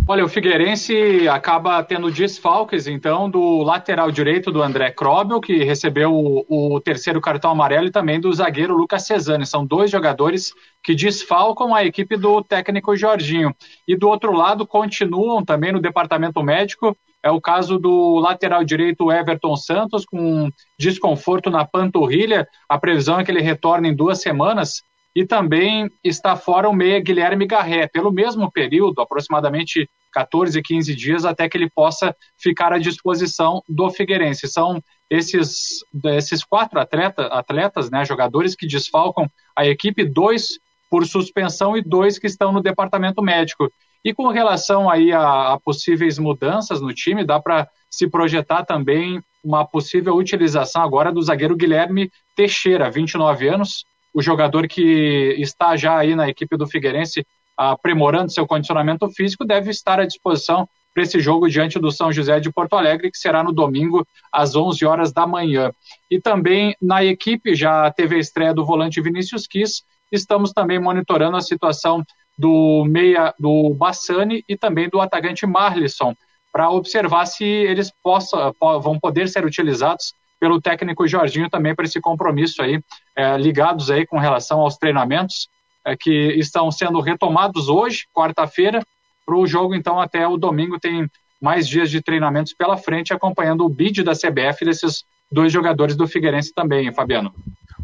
Olha, o Figueirense acaba tendo desfalques, então, do lateral direito do André Krobel, que recebeu o, o, terceiro cartão amarelo, e também do zagueiro Lucas Cesani. São dois jogadores que desfalcam a equipe do técnico Jorginho. E do outro lado, continuam também no departamento médico. É o caso do lateral direito Everton Santos, com desconforto na panturrilha. A previsão é que ele retorne em duas semanas e também está fora o meia Guilherme Garré, pelo mesmo período, aproximadamente 14, 15 dias, até que ele possa ficar à disposição do Figueirense. São esses, esses quatro atleta, atletas, né, jogadores que desfalcam a equipe, dois por suspensão e dois que estão no departamento médico. E com relação aí a, a possíveis mudanças no time, dá para se projetar também uma possível utilização agora do zagueiro Guilherme Teixeira, 29 anos, o jogador que está já aí na equipe do Figueirense aprimorando seu condicionamento físico deve estar à disposição para esse jogo diante do São José de Porto Alegre, que será no domingo às 11 horas da manhã. E também na equipe já teve a estreia do volante Vinícius Quis, estamos também monitorando a situação do meia do Bassani e também do atacante Marlisson, para observar se eles possam, vão poder ser utilizados pelo técnico Jorginho também para esse compromisso aí, é, ligados aí com relação aos treinamentos é, que estão sendo retomados hoje, quarta-feira, para o jogo, então, até o domingo tem mais dias de treinamentos pela frente, acompanhando o bid da CBF desses dois jogadores do Figueirense também, Fabiano.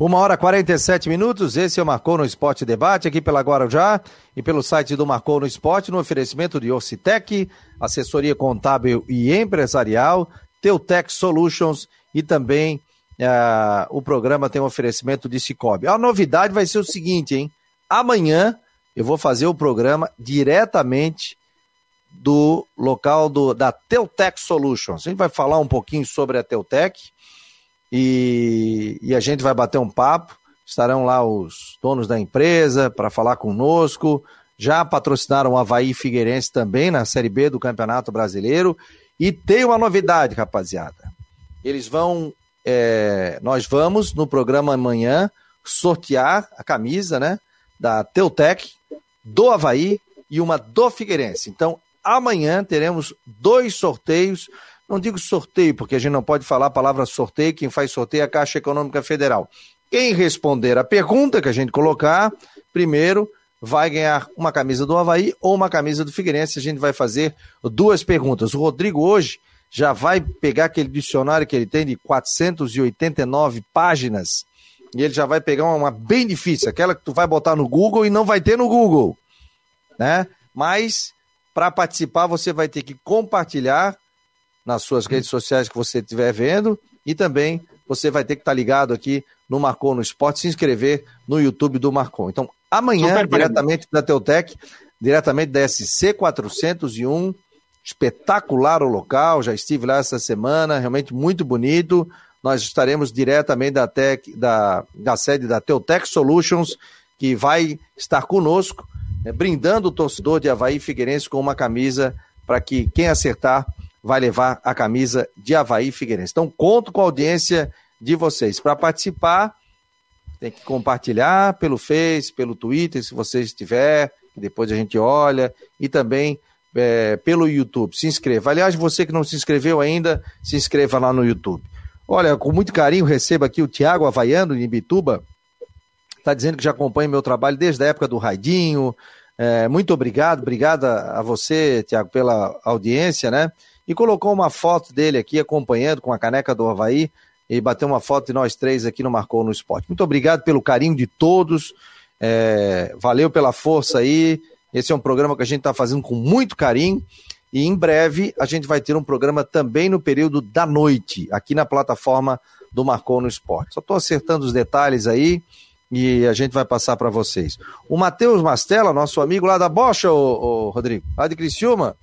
Uma hora e 47 minutos, esse é o Marcou no Esporte Debate, aqui pela Guarujá e pelo site do Marcou no Esporte, no oferecimento de Orcitec, assessoria contábil e empresarial, Teutec Solutions e também uh, o programa tem um oferecimento de Cicobi. A novidade vai ser o seguinte, hein? Amanhã eu vou fazer o programa diretamente do local do, da Teutec Solutions. A gente vai falar um pouquinho sobre a Teutec e, e a gente vai bater um papo. Estarão lá os donos da empresa para falar conosco. Já patrocinaram o Havaí Figueirense também na Série B do Campeonato Brasileiro. E tem uma novidade, rapaziada. Eles vão. É, nós vamos, no programa amanhã, sortear a camisa, né? Da Teutec, do Havaí e uma do Figueirense. Então, amanhã teremos dois sorteios. Não digo sorteio, porque a gente não pode falar a palavra sorteio, quem faz sorteio é a Caixa Econômica Federal. Quem responder a pergunta que a gente colocar, primeiro vai ganhar uma camisa do Havaí ou uma camisa do Figueirense. A gente vai fazer duas perguntas. O Rodrigo hoje já vai pegar aquele dicionário que ele tem de 489 páginas e ele já vai pegar uma, uma bem difícil, aquela que tu vai botar no Google e não vai ter no Google, né? Mas para participar você vai ter que compartilhar nas suas redes sociais que você estiver vendo e também você vai ter que estar ligado aqui no Marcon no Esporte, se inscrever no YouTube do Marcon. Então, amanhã, Super diretamente da Teutec, diretamente da SC 401, espetacular o local, já estive lá essa semana, realmente muito bonito. Nós estaremos diretamente da, tec, da, da sede da Teutec Solutions, que vai estar conosco, né, brindando o torcedor de Havaí Figueirense com uma camisa para que quem acertar vai levar a camisa de Havaí Figueirense. Então, conto com a audiência de vocês. Para participar, tem que compartilhar pelo Face, pelo Twitter, se você estiver, depois a gente olha, e também é, pelo YouTube. Se inscreva. Aliás, você que não se inscreveu ainda, se inscreva lá no YouTube. Olha, com muito carinho recebo aqui o Tiago Havaiano, de Ibituba. Está dizendo que já acompanha meu trabalho desde a época do Raidinho. É, muito obrigado, obrigada a você, Tiago, pela audiência, né? E colocou uma foto dele aqui acompanhando com a caneca do Havaí e bateu uma foto de nós três aqui no Marcou no Esporte. Muito obrigado pelo carinho de todos. É, valeu pela força aí. Esse é um programa que a gente está fazendo com muito carinho. E em breve a gente vai ter um programa também no período da noite, aqui na plataforma do Marcou no Esporte. Só estou acertando os detalhes aí e a gente vai passar para vocês. O Matheus Mastella, nosso amigo lá da Bocha, ô, ô, Rodrigo, lá de Criciúma.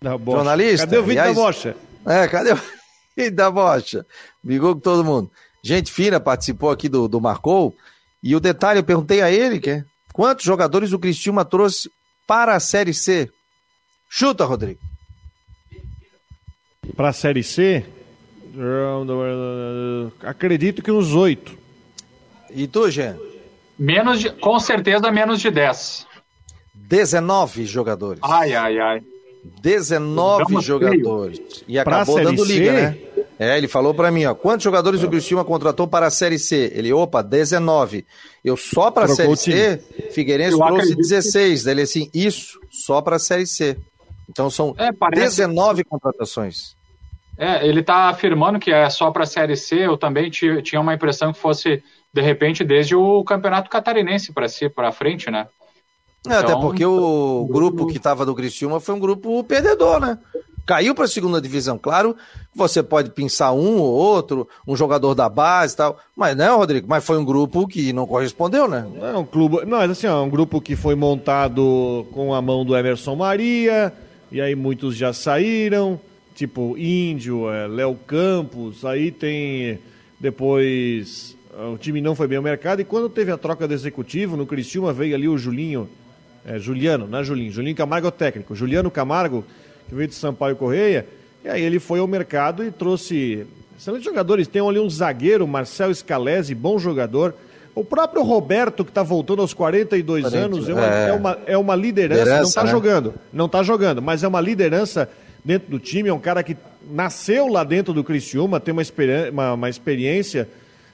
Da Bocha. Jornalista. Cadê o vídeo Aliás, da Bocha? É, cadê o vídeo da Bocha? Brigou com todo mundo. Gente fina participou aqui do, do Marcou. E o detalhe, eu perguntei a ele, que é, Quantos jogadores o Cristiúma trouxe para a Série C? Chuta, Rodrigo. Para a Série C? Acredito que uns oito. E tu, Jean? Menos de, com certeza menos de 10. 19 jogadores. Ai, ai, ai. 19 jogadores. Feio. E acabou dando liga, né? É, ele falou para mim, ó, quantos jogadores o Criciúma contratou para a Série C? Ele, opa, 19. Eu só para a Série C, Figueirense Eu trouxe 16. Daí ele assim, isso, só para a Série C. Então são é, parece... 19 contratações. É, ele está afirmando que é só para a Série C. Eu também tinha uma impressão que fosse, de repente, desde o Campeonato Catarinense para si, para frente, né? É, então... Até porque o grupo que estava do Criciúma foi um grupo perdedor, né? caiu para a segunda divisão. Claro, você pode pensar um ou outro, um jogador da base e tal, mas não, Rodrigo, mas foi um grupo que não correspondeu, né? É um clube, não, assim, é um grupo que foi montado com a mão do Emerson Maria, e aí muitos já saíram, tipo Índio, é, Léo Campos, aí tem depois o time não foi bem ao mercado e quando teve a troca do executivo no Criciúma veio ali o Julinho, é, Juliano, não é Julinho, Julinho Camargo é o técnico, Juliano Camargo que veio de Sampaio Correia, e aí ele foi ao mercado e trouxe excelentes jogadores. Tem ali um zagueiro, Marcel Scalesi, bom jogador. O próprio Roberto, que está voltando aos 42 40, anos, é uma, é... uma, é uma liderança, liderança não está né? jogando, não está jogando, mas é uma liderança dentro do time, é um cara que nasceu lá dentro do Criciúma, tem uma, uma, uma experiência,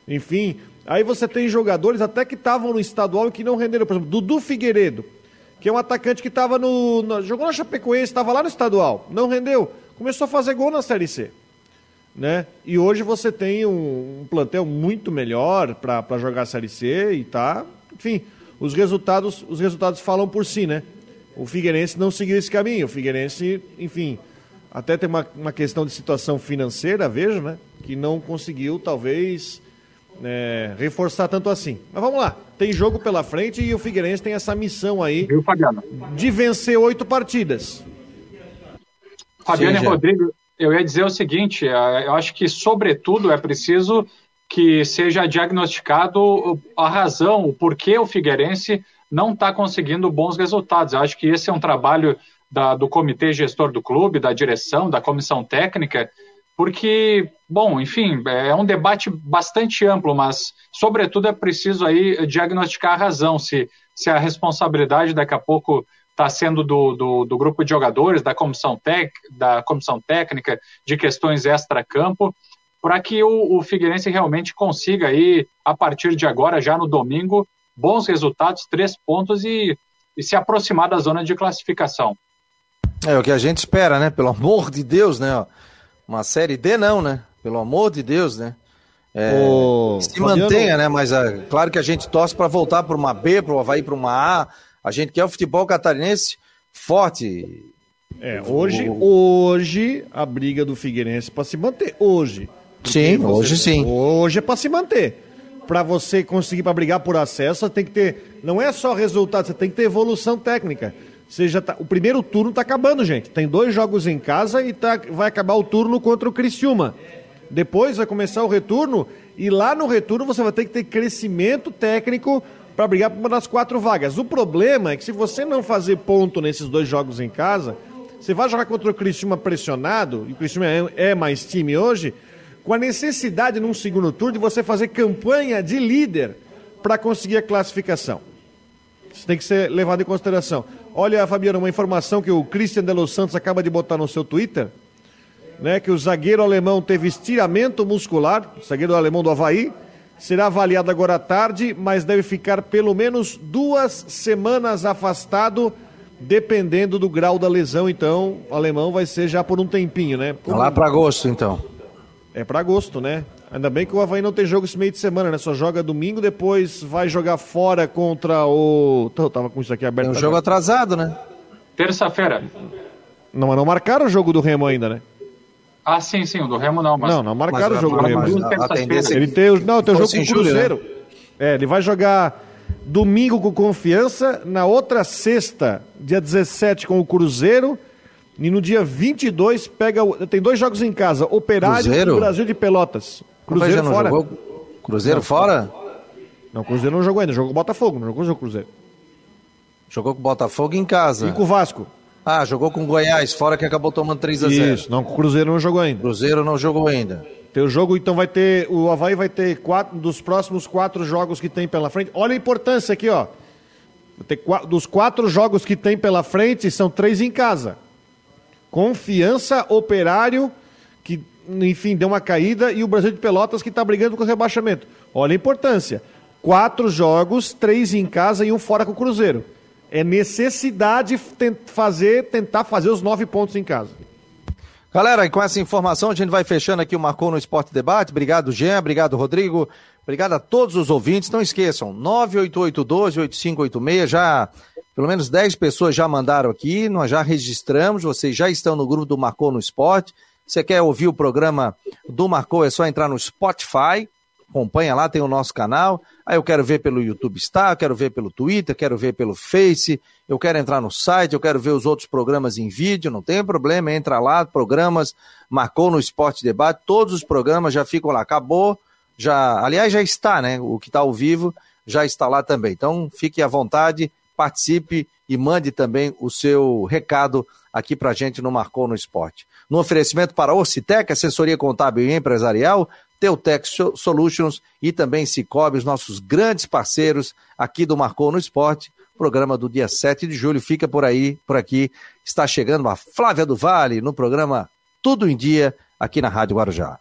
enfim. Aí você tem jogadores até que estavam no estadual e que não renderam. Por exemplo, Dudu Figueiredo que é um atacante que estava no, no, Jogou na Chapecoense, estava lá no estadual, não rendeu. Começou a fazer gol na Série C. Né? E hoje você tem um, um plantel muito melhor para jogar a Série C e tá. Enfim, os resultados, os resultados falam por si, né? O Figueirense não seguiu esse caminho. O Figueirense, enfim, até tem uma, uma questão de situação financeira, vejo, né? Que não conseguiu, talvez, é, reforçar tanto assim. Mas vamos lá, tem jogo pela frente e o Figueirense tem essa missão aí Viu, de vencer oito partidas. Fabiano e Rodrigo, eu ia dizer o seguinte: é, eu acho que, sobretudo, é preciso que seja diagnosticado a razão, o porquê o Figueirense não está conseguindo bons resultados. Eu acho que esse é um trabalho da, do comitê gestor do clube, da direção, da comissão técnica, porque, bom, enfim, é um debate bastante amplo, mas, sobretudo, é preciso aí diagnosticar a razão, se, se a responsabilidade daqui a pouco está sendo do, do, do, grupo de jogadores, da comissão, tec, da comissão técnica, de questões extra-campo, para que o, o Figueirense realmente consiga aí, a partir de agora, já no domingo, bons resultados, três pontos e, e se aproximar da zona de classificação. É o que a gente espera, né? Pelo amor de Deus, né? Uma série D não, né? Pelo amor de Deus, né? É, o... se Fabiano... mantenha, né? Mas é, claro que a gente torce para voltar para uma B, para o Havaí para uma A. A gente quer o futebol catarinense forte. É, hoje, o... hoje a briga do Figueirense para se manter. Hoje. Sim, hoje sim. Hoje é para se manter. Para você conseguir para brigar por acesso, você tem que ter. Não é só resultado, você tem que ter evolução técnica. Você já tá, o primeiro turno está acabando, gente. Tem dois jogos em casa e tá, vai acabar o turno contra o Criciúma. Depois vai começar o retorno e lá no retorno você vai ter que ter crescimento técnico para brigar por uma das quatro vagas. O problema é que se você não fazer ponto nesses dois jogos em casa, Você vai jogar contra o Criciúma pressionado, e o Criciúma é, é mais time hoje, com a necessidade num segundo turno de você fazer campanha de líder para conseguir a classificação. Isso tem que ser levado em consideração. Olha, Fabiano, uma informação que o Christian de Los Santos acaba de botar no seu Twitter, né, que o zagueiro alemão teve estiramento muscular, zagueiro alemão do Havaí, será avaliado agora à tarde, mas deve ficar pelo menos duas semanas afastado, dependendo do grau da lesão. Então, o alemão vai ser já por um tempinho, né? Por... Lá para agosto, então. É para agosto, né? Ainda bem que o Havaí não tem jogo esse meio de semana, né? Só joga domingo, depois vai jogar fora contra o. Eu tava com isso aqui aberto. Tem um jogo atrasado, né? Terça-feira. Não, mas não marcaram o jogo do Remo ainda, né? Ah, sim, sim, o do Remo não. Mas... Não, não marcaram o jogo do Remo. É ele tem, não, tem o jogo com o Cruzeiro. Né? É, ele vai jogar domingo com confiança, na outra sexta, dia 17, com o Cruzeiro. E no dia 22 pega. Tem dois jogos em casa: Operário Cruzeiro? e Brasil de Pelotas. Cruzeiro fora. Jogou... Cruzeiro não, fora? Não, Cruzeiro não jogou ainda, jogou com o Botafogo, não jogou com o Cruzeiro. Jogou com o Botafogo em casa. E com o Vasco. Ah, jogou com o Goiás, fora que acabou tomando 3 a 0 Isso, não, o Cruzeiro não jogou ainda. Cruzeiro não jogou ainda. Tem o jogo, então vai ter. O Havaí vai ter quatro dos próximos quatro jogos que tem pela frente. Olha a importância aqui, ó. Ter, dos quatro jogos que tem pela frente, são três em casa. Confiança, Operário, que enfim deu uma caída, e o Brasil de Pelotas que está brigando com o rebaixamento. Olha a importância. Quatro jogos, três em casa e um fora com o Cruzeiro. É necessidade fazer, tentar fazer os nove pontos em casa. Galera, com essa informação a gente vai fechando aqui o Marcou no Esporte Debate. Obrigado, Jean. Obrigado, Rodrigo. Obrigado a todos os ouvintes. Não esqueçam, 98812-8586. Já, pelo menos 10 pessoas já mandaram aqui. Nós já registramos. Vocês já estão no grupo do Marcou no Esporte. Você quer ouvir o programa do Marcou? É só entrar no Spotify acompanha lá, tem o nosso canal. Aí eu quero ver pelo YouTube Star, eu quero ver pelo Twitter, quero ver pelo Face, eu quero entrar no site, eu quero ver os outros programas em vídeo, não tem problema, entra lá, programas, marcou no Esporte Debate, todos os programas já ficam lá, acabou, já, aliás, já está, né? O que está ao vivo já está lá também. Então, fique à vontade, participe e mande também o seu recado aqui para gente no Marcou no Esporte. No oferecimento para Orcitec, assessoria contábil e empresarial, Teutec Solutions e também Cicobi, os nossos grandes parceiros aqui do Marcou no Esporte. Programa do dia 7 de julho fica por aí, por aqui. Está chegando a Flávia do Vale no programa Tudo em Dia aqui na Rádio Guarujá.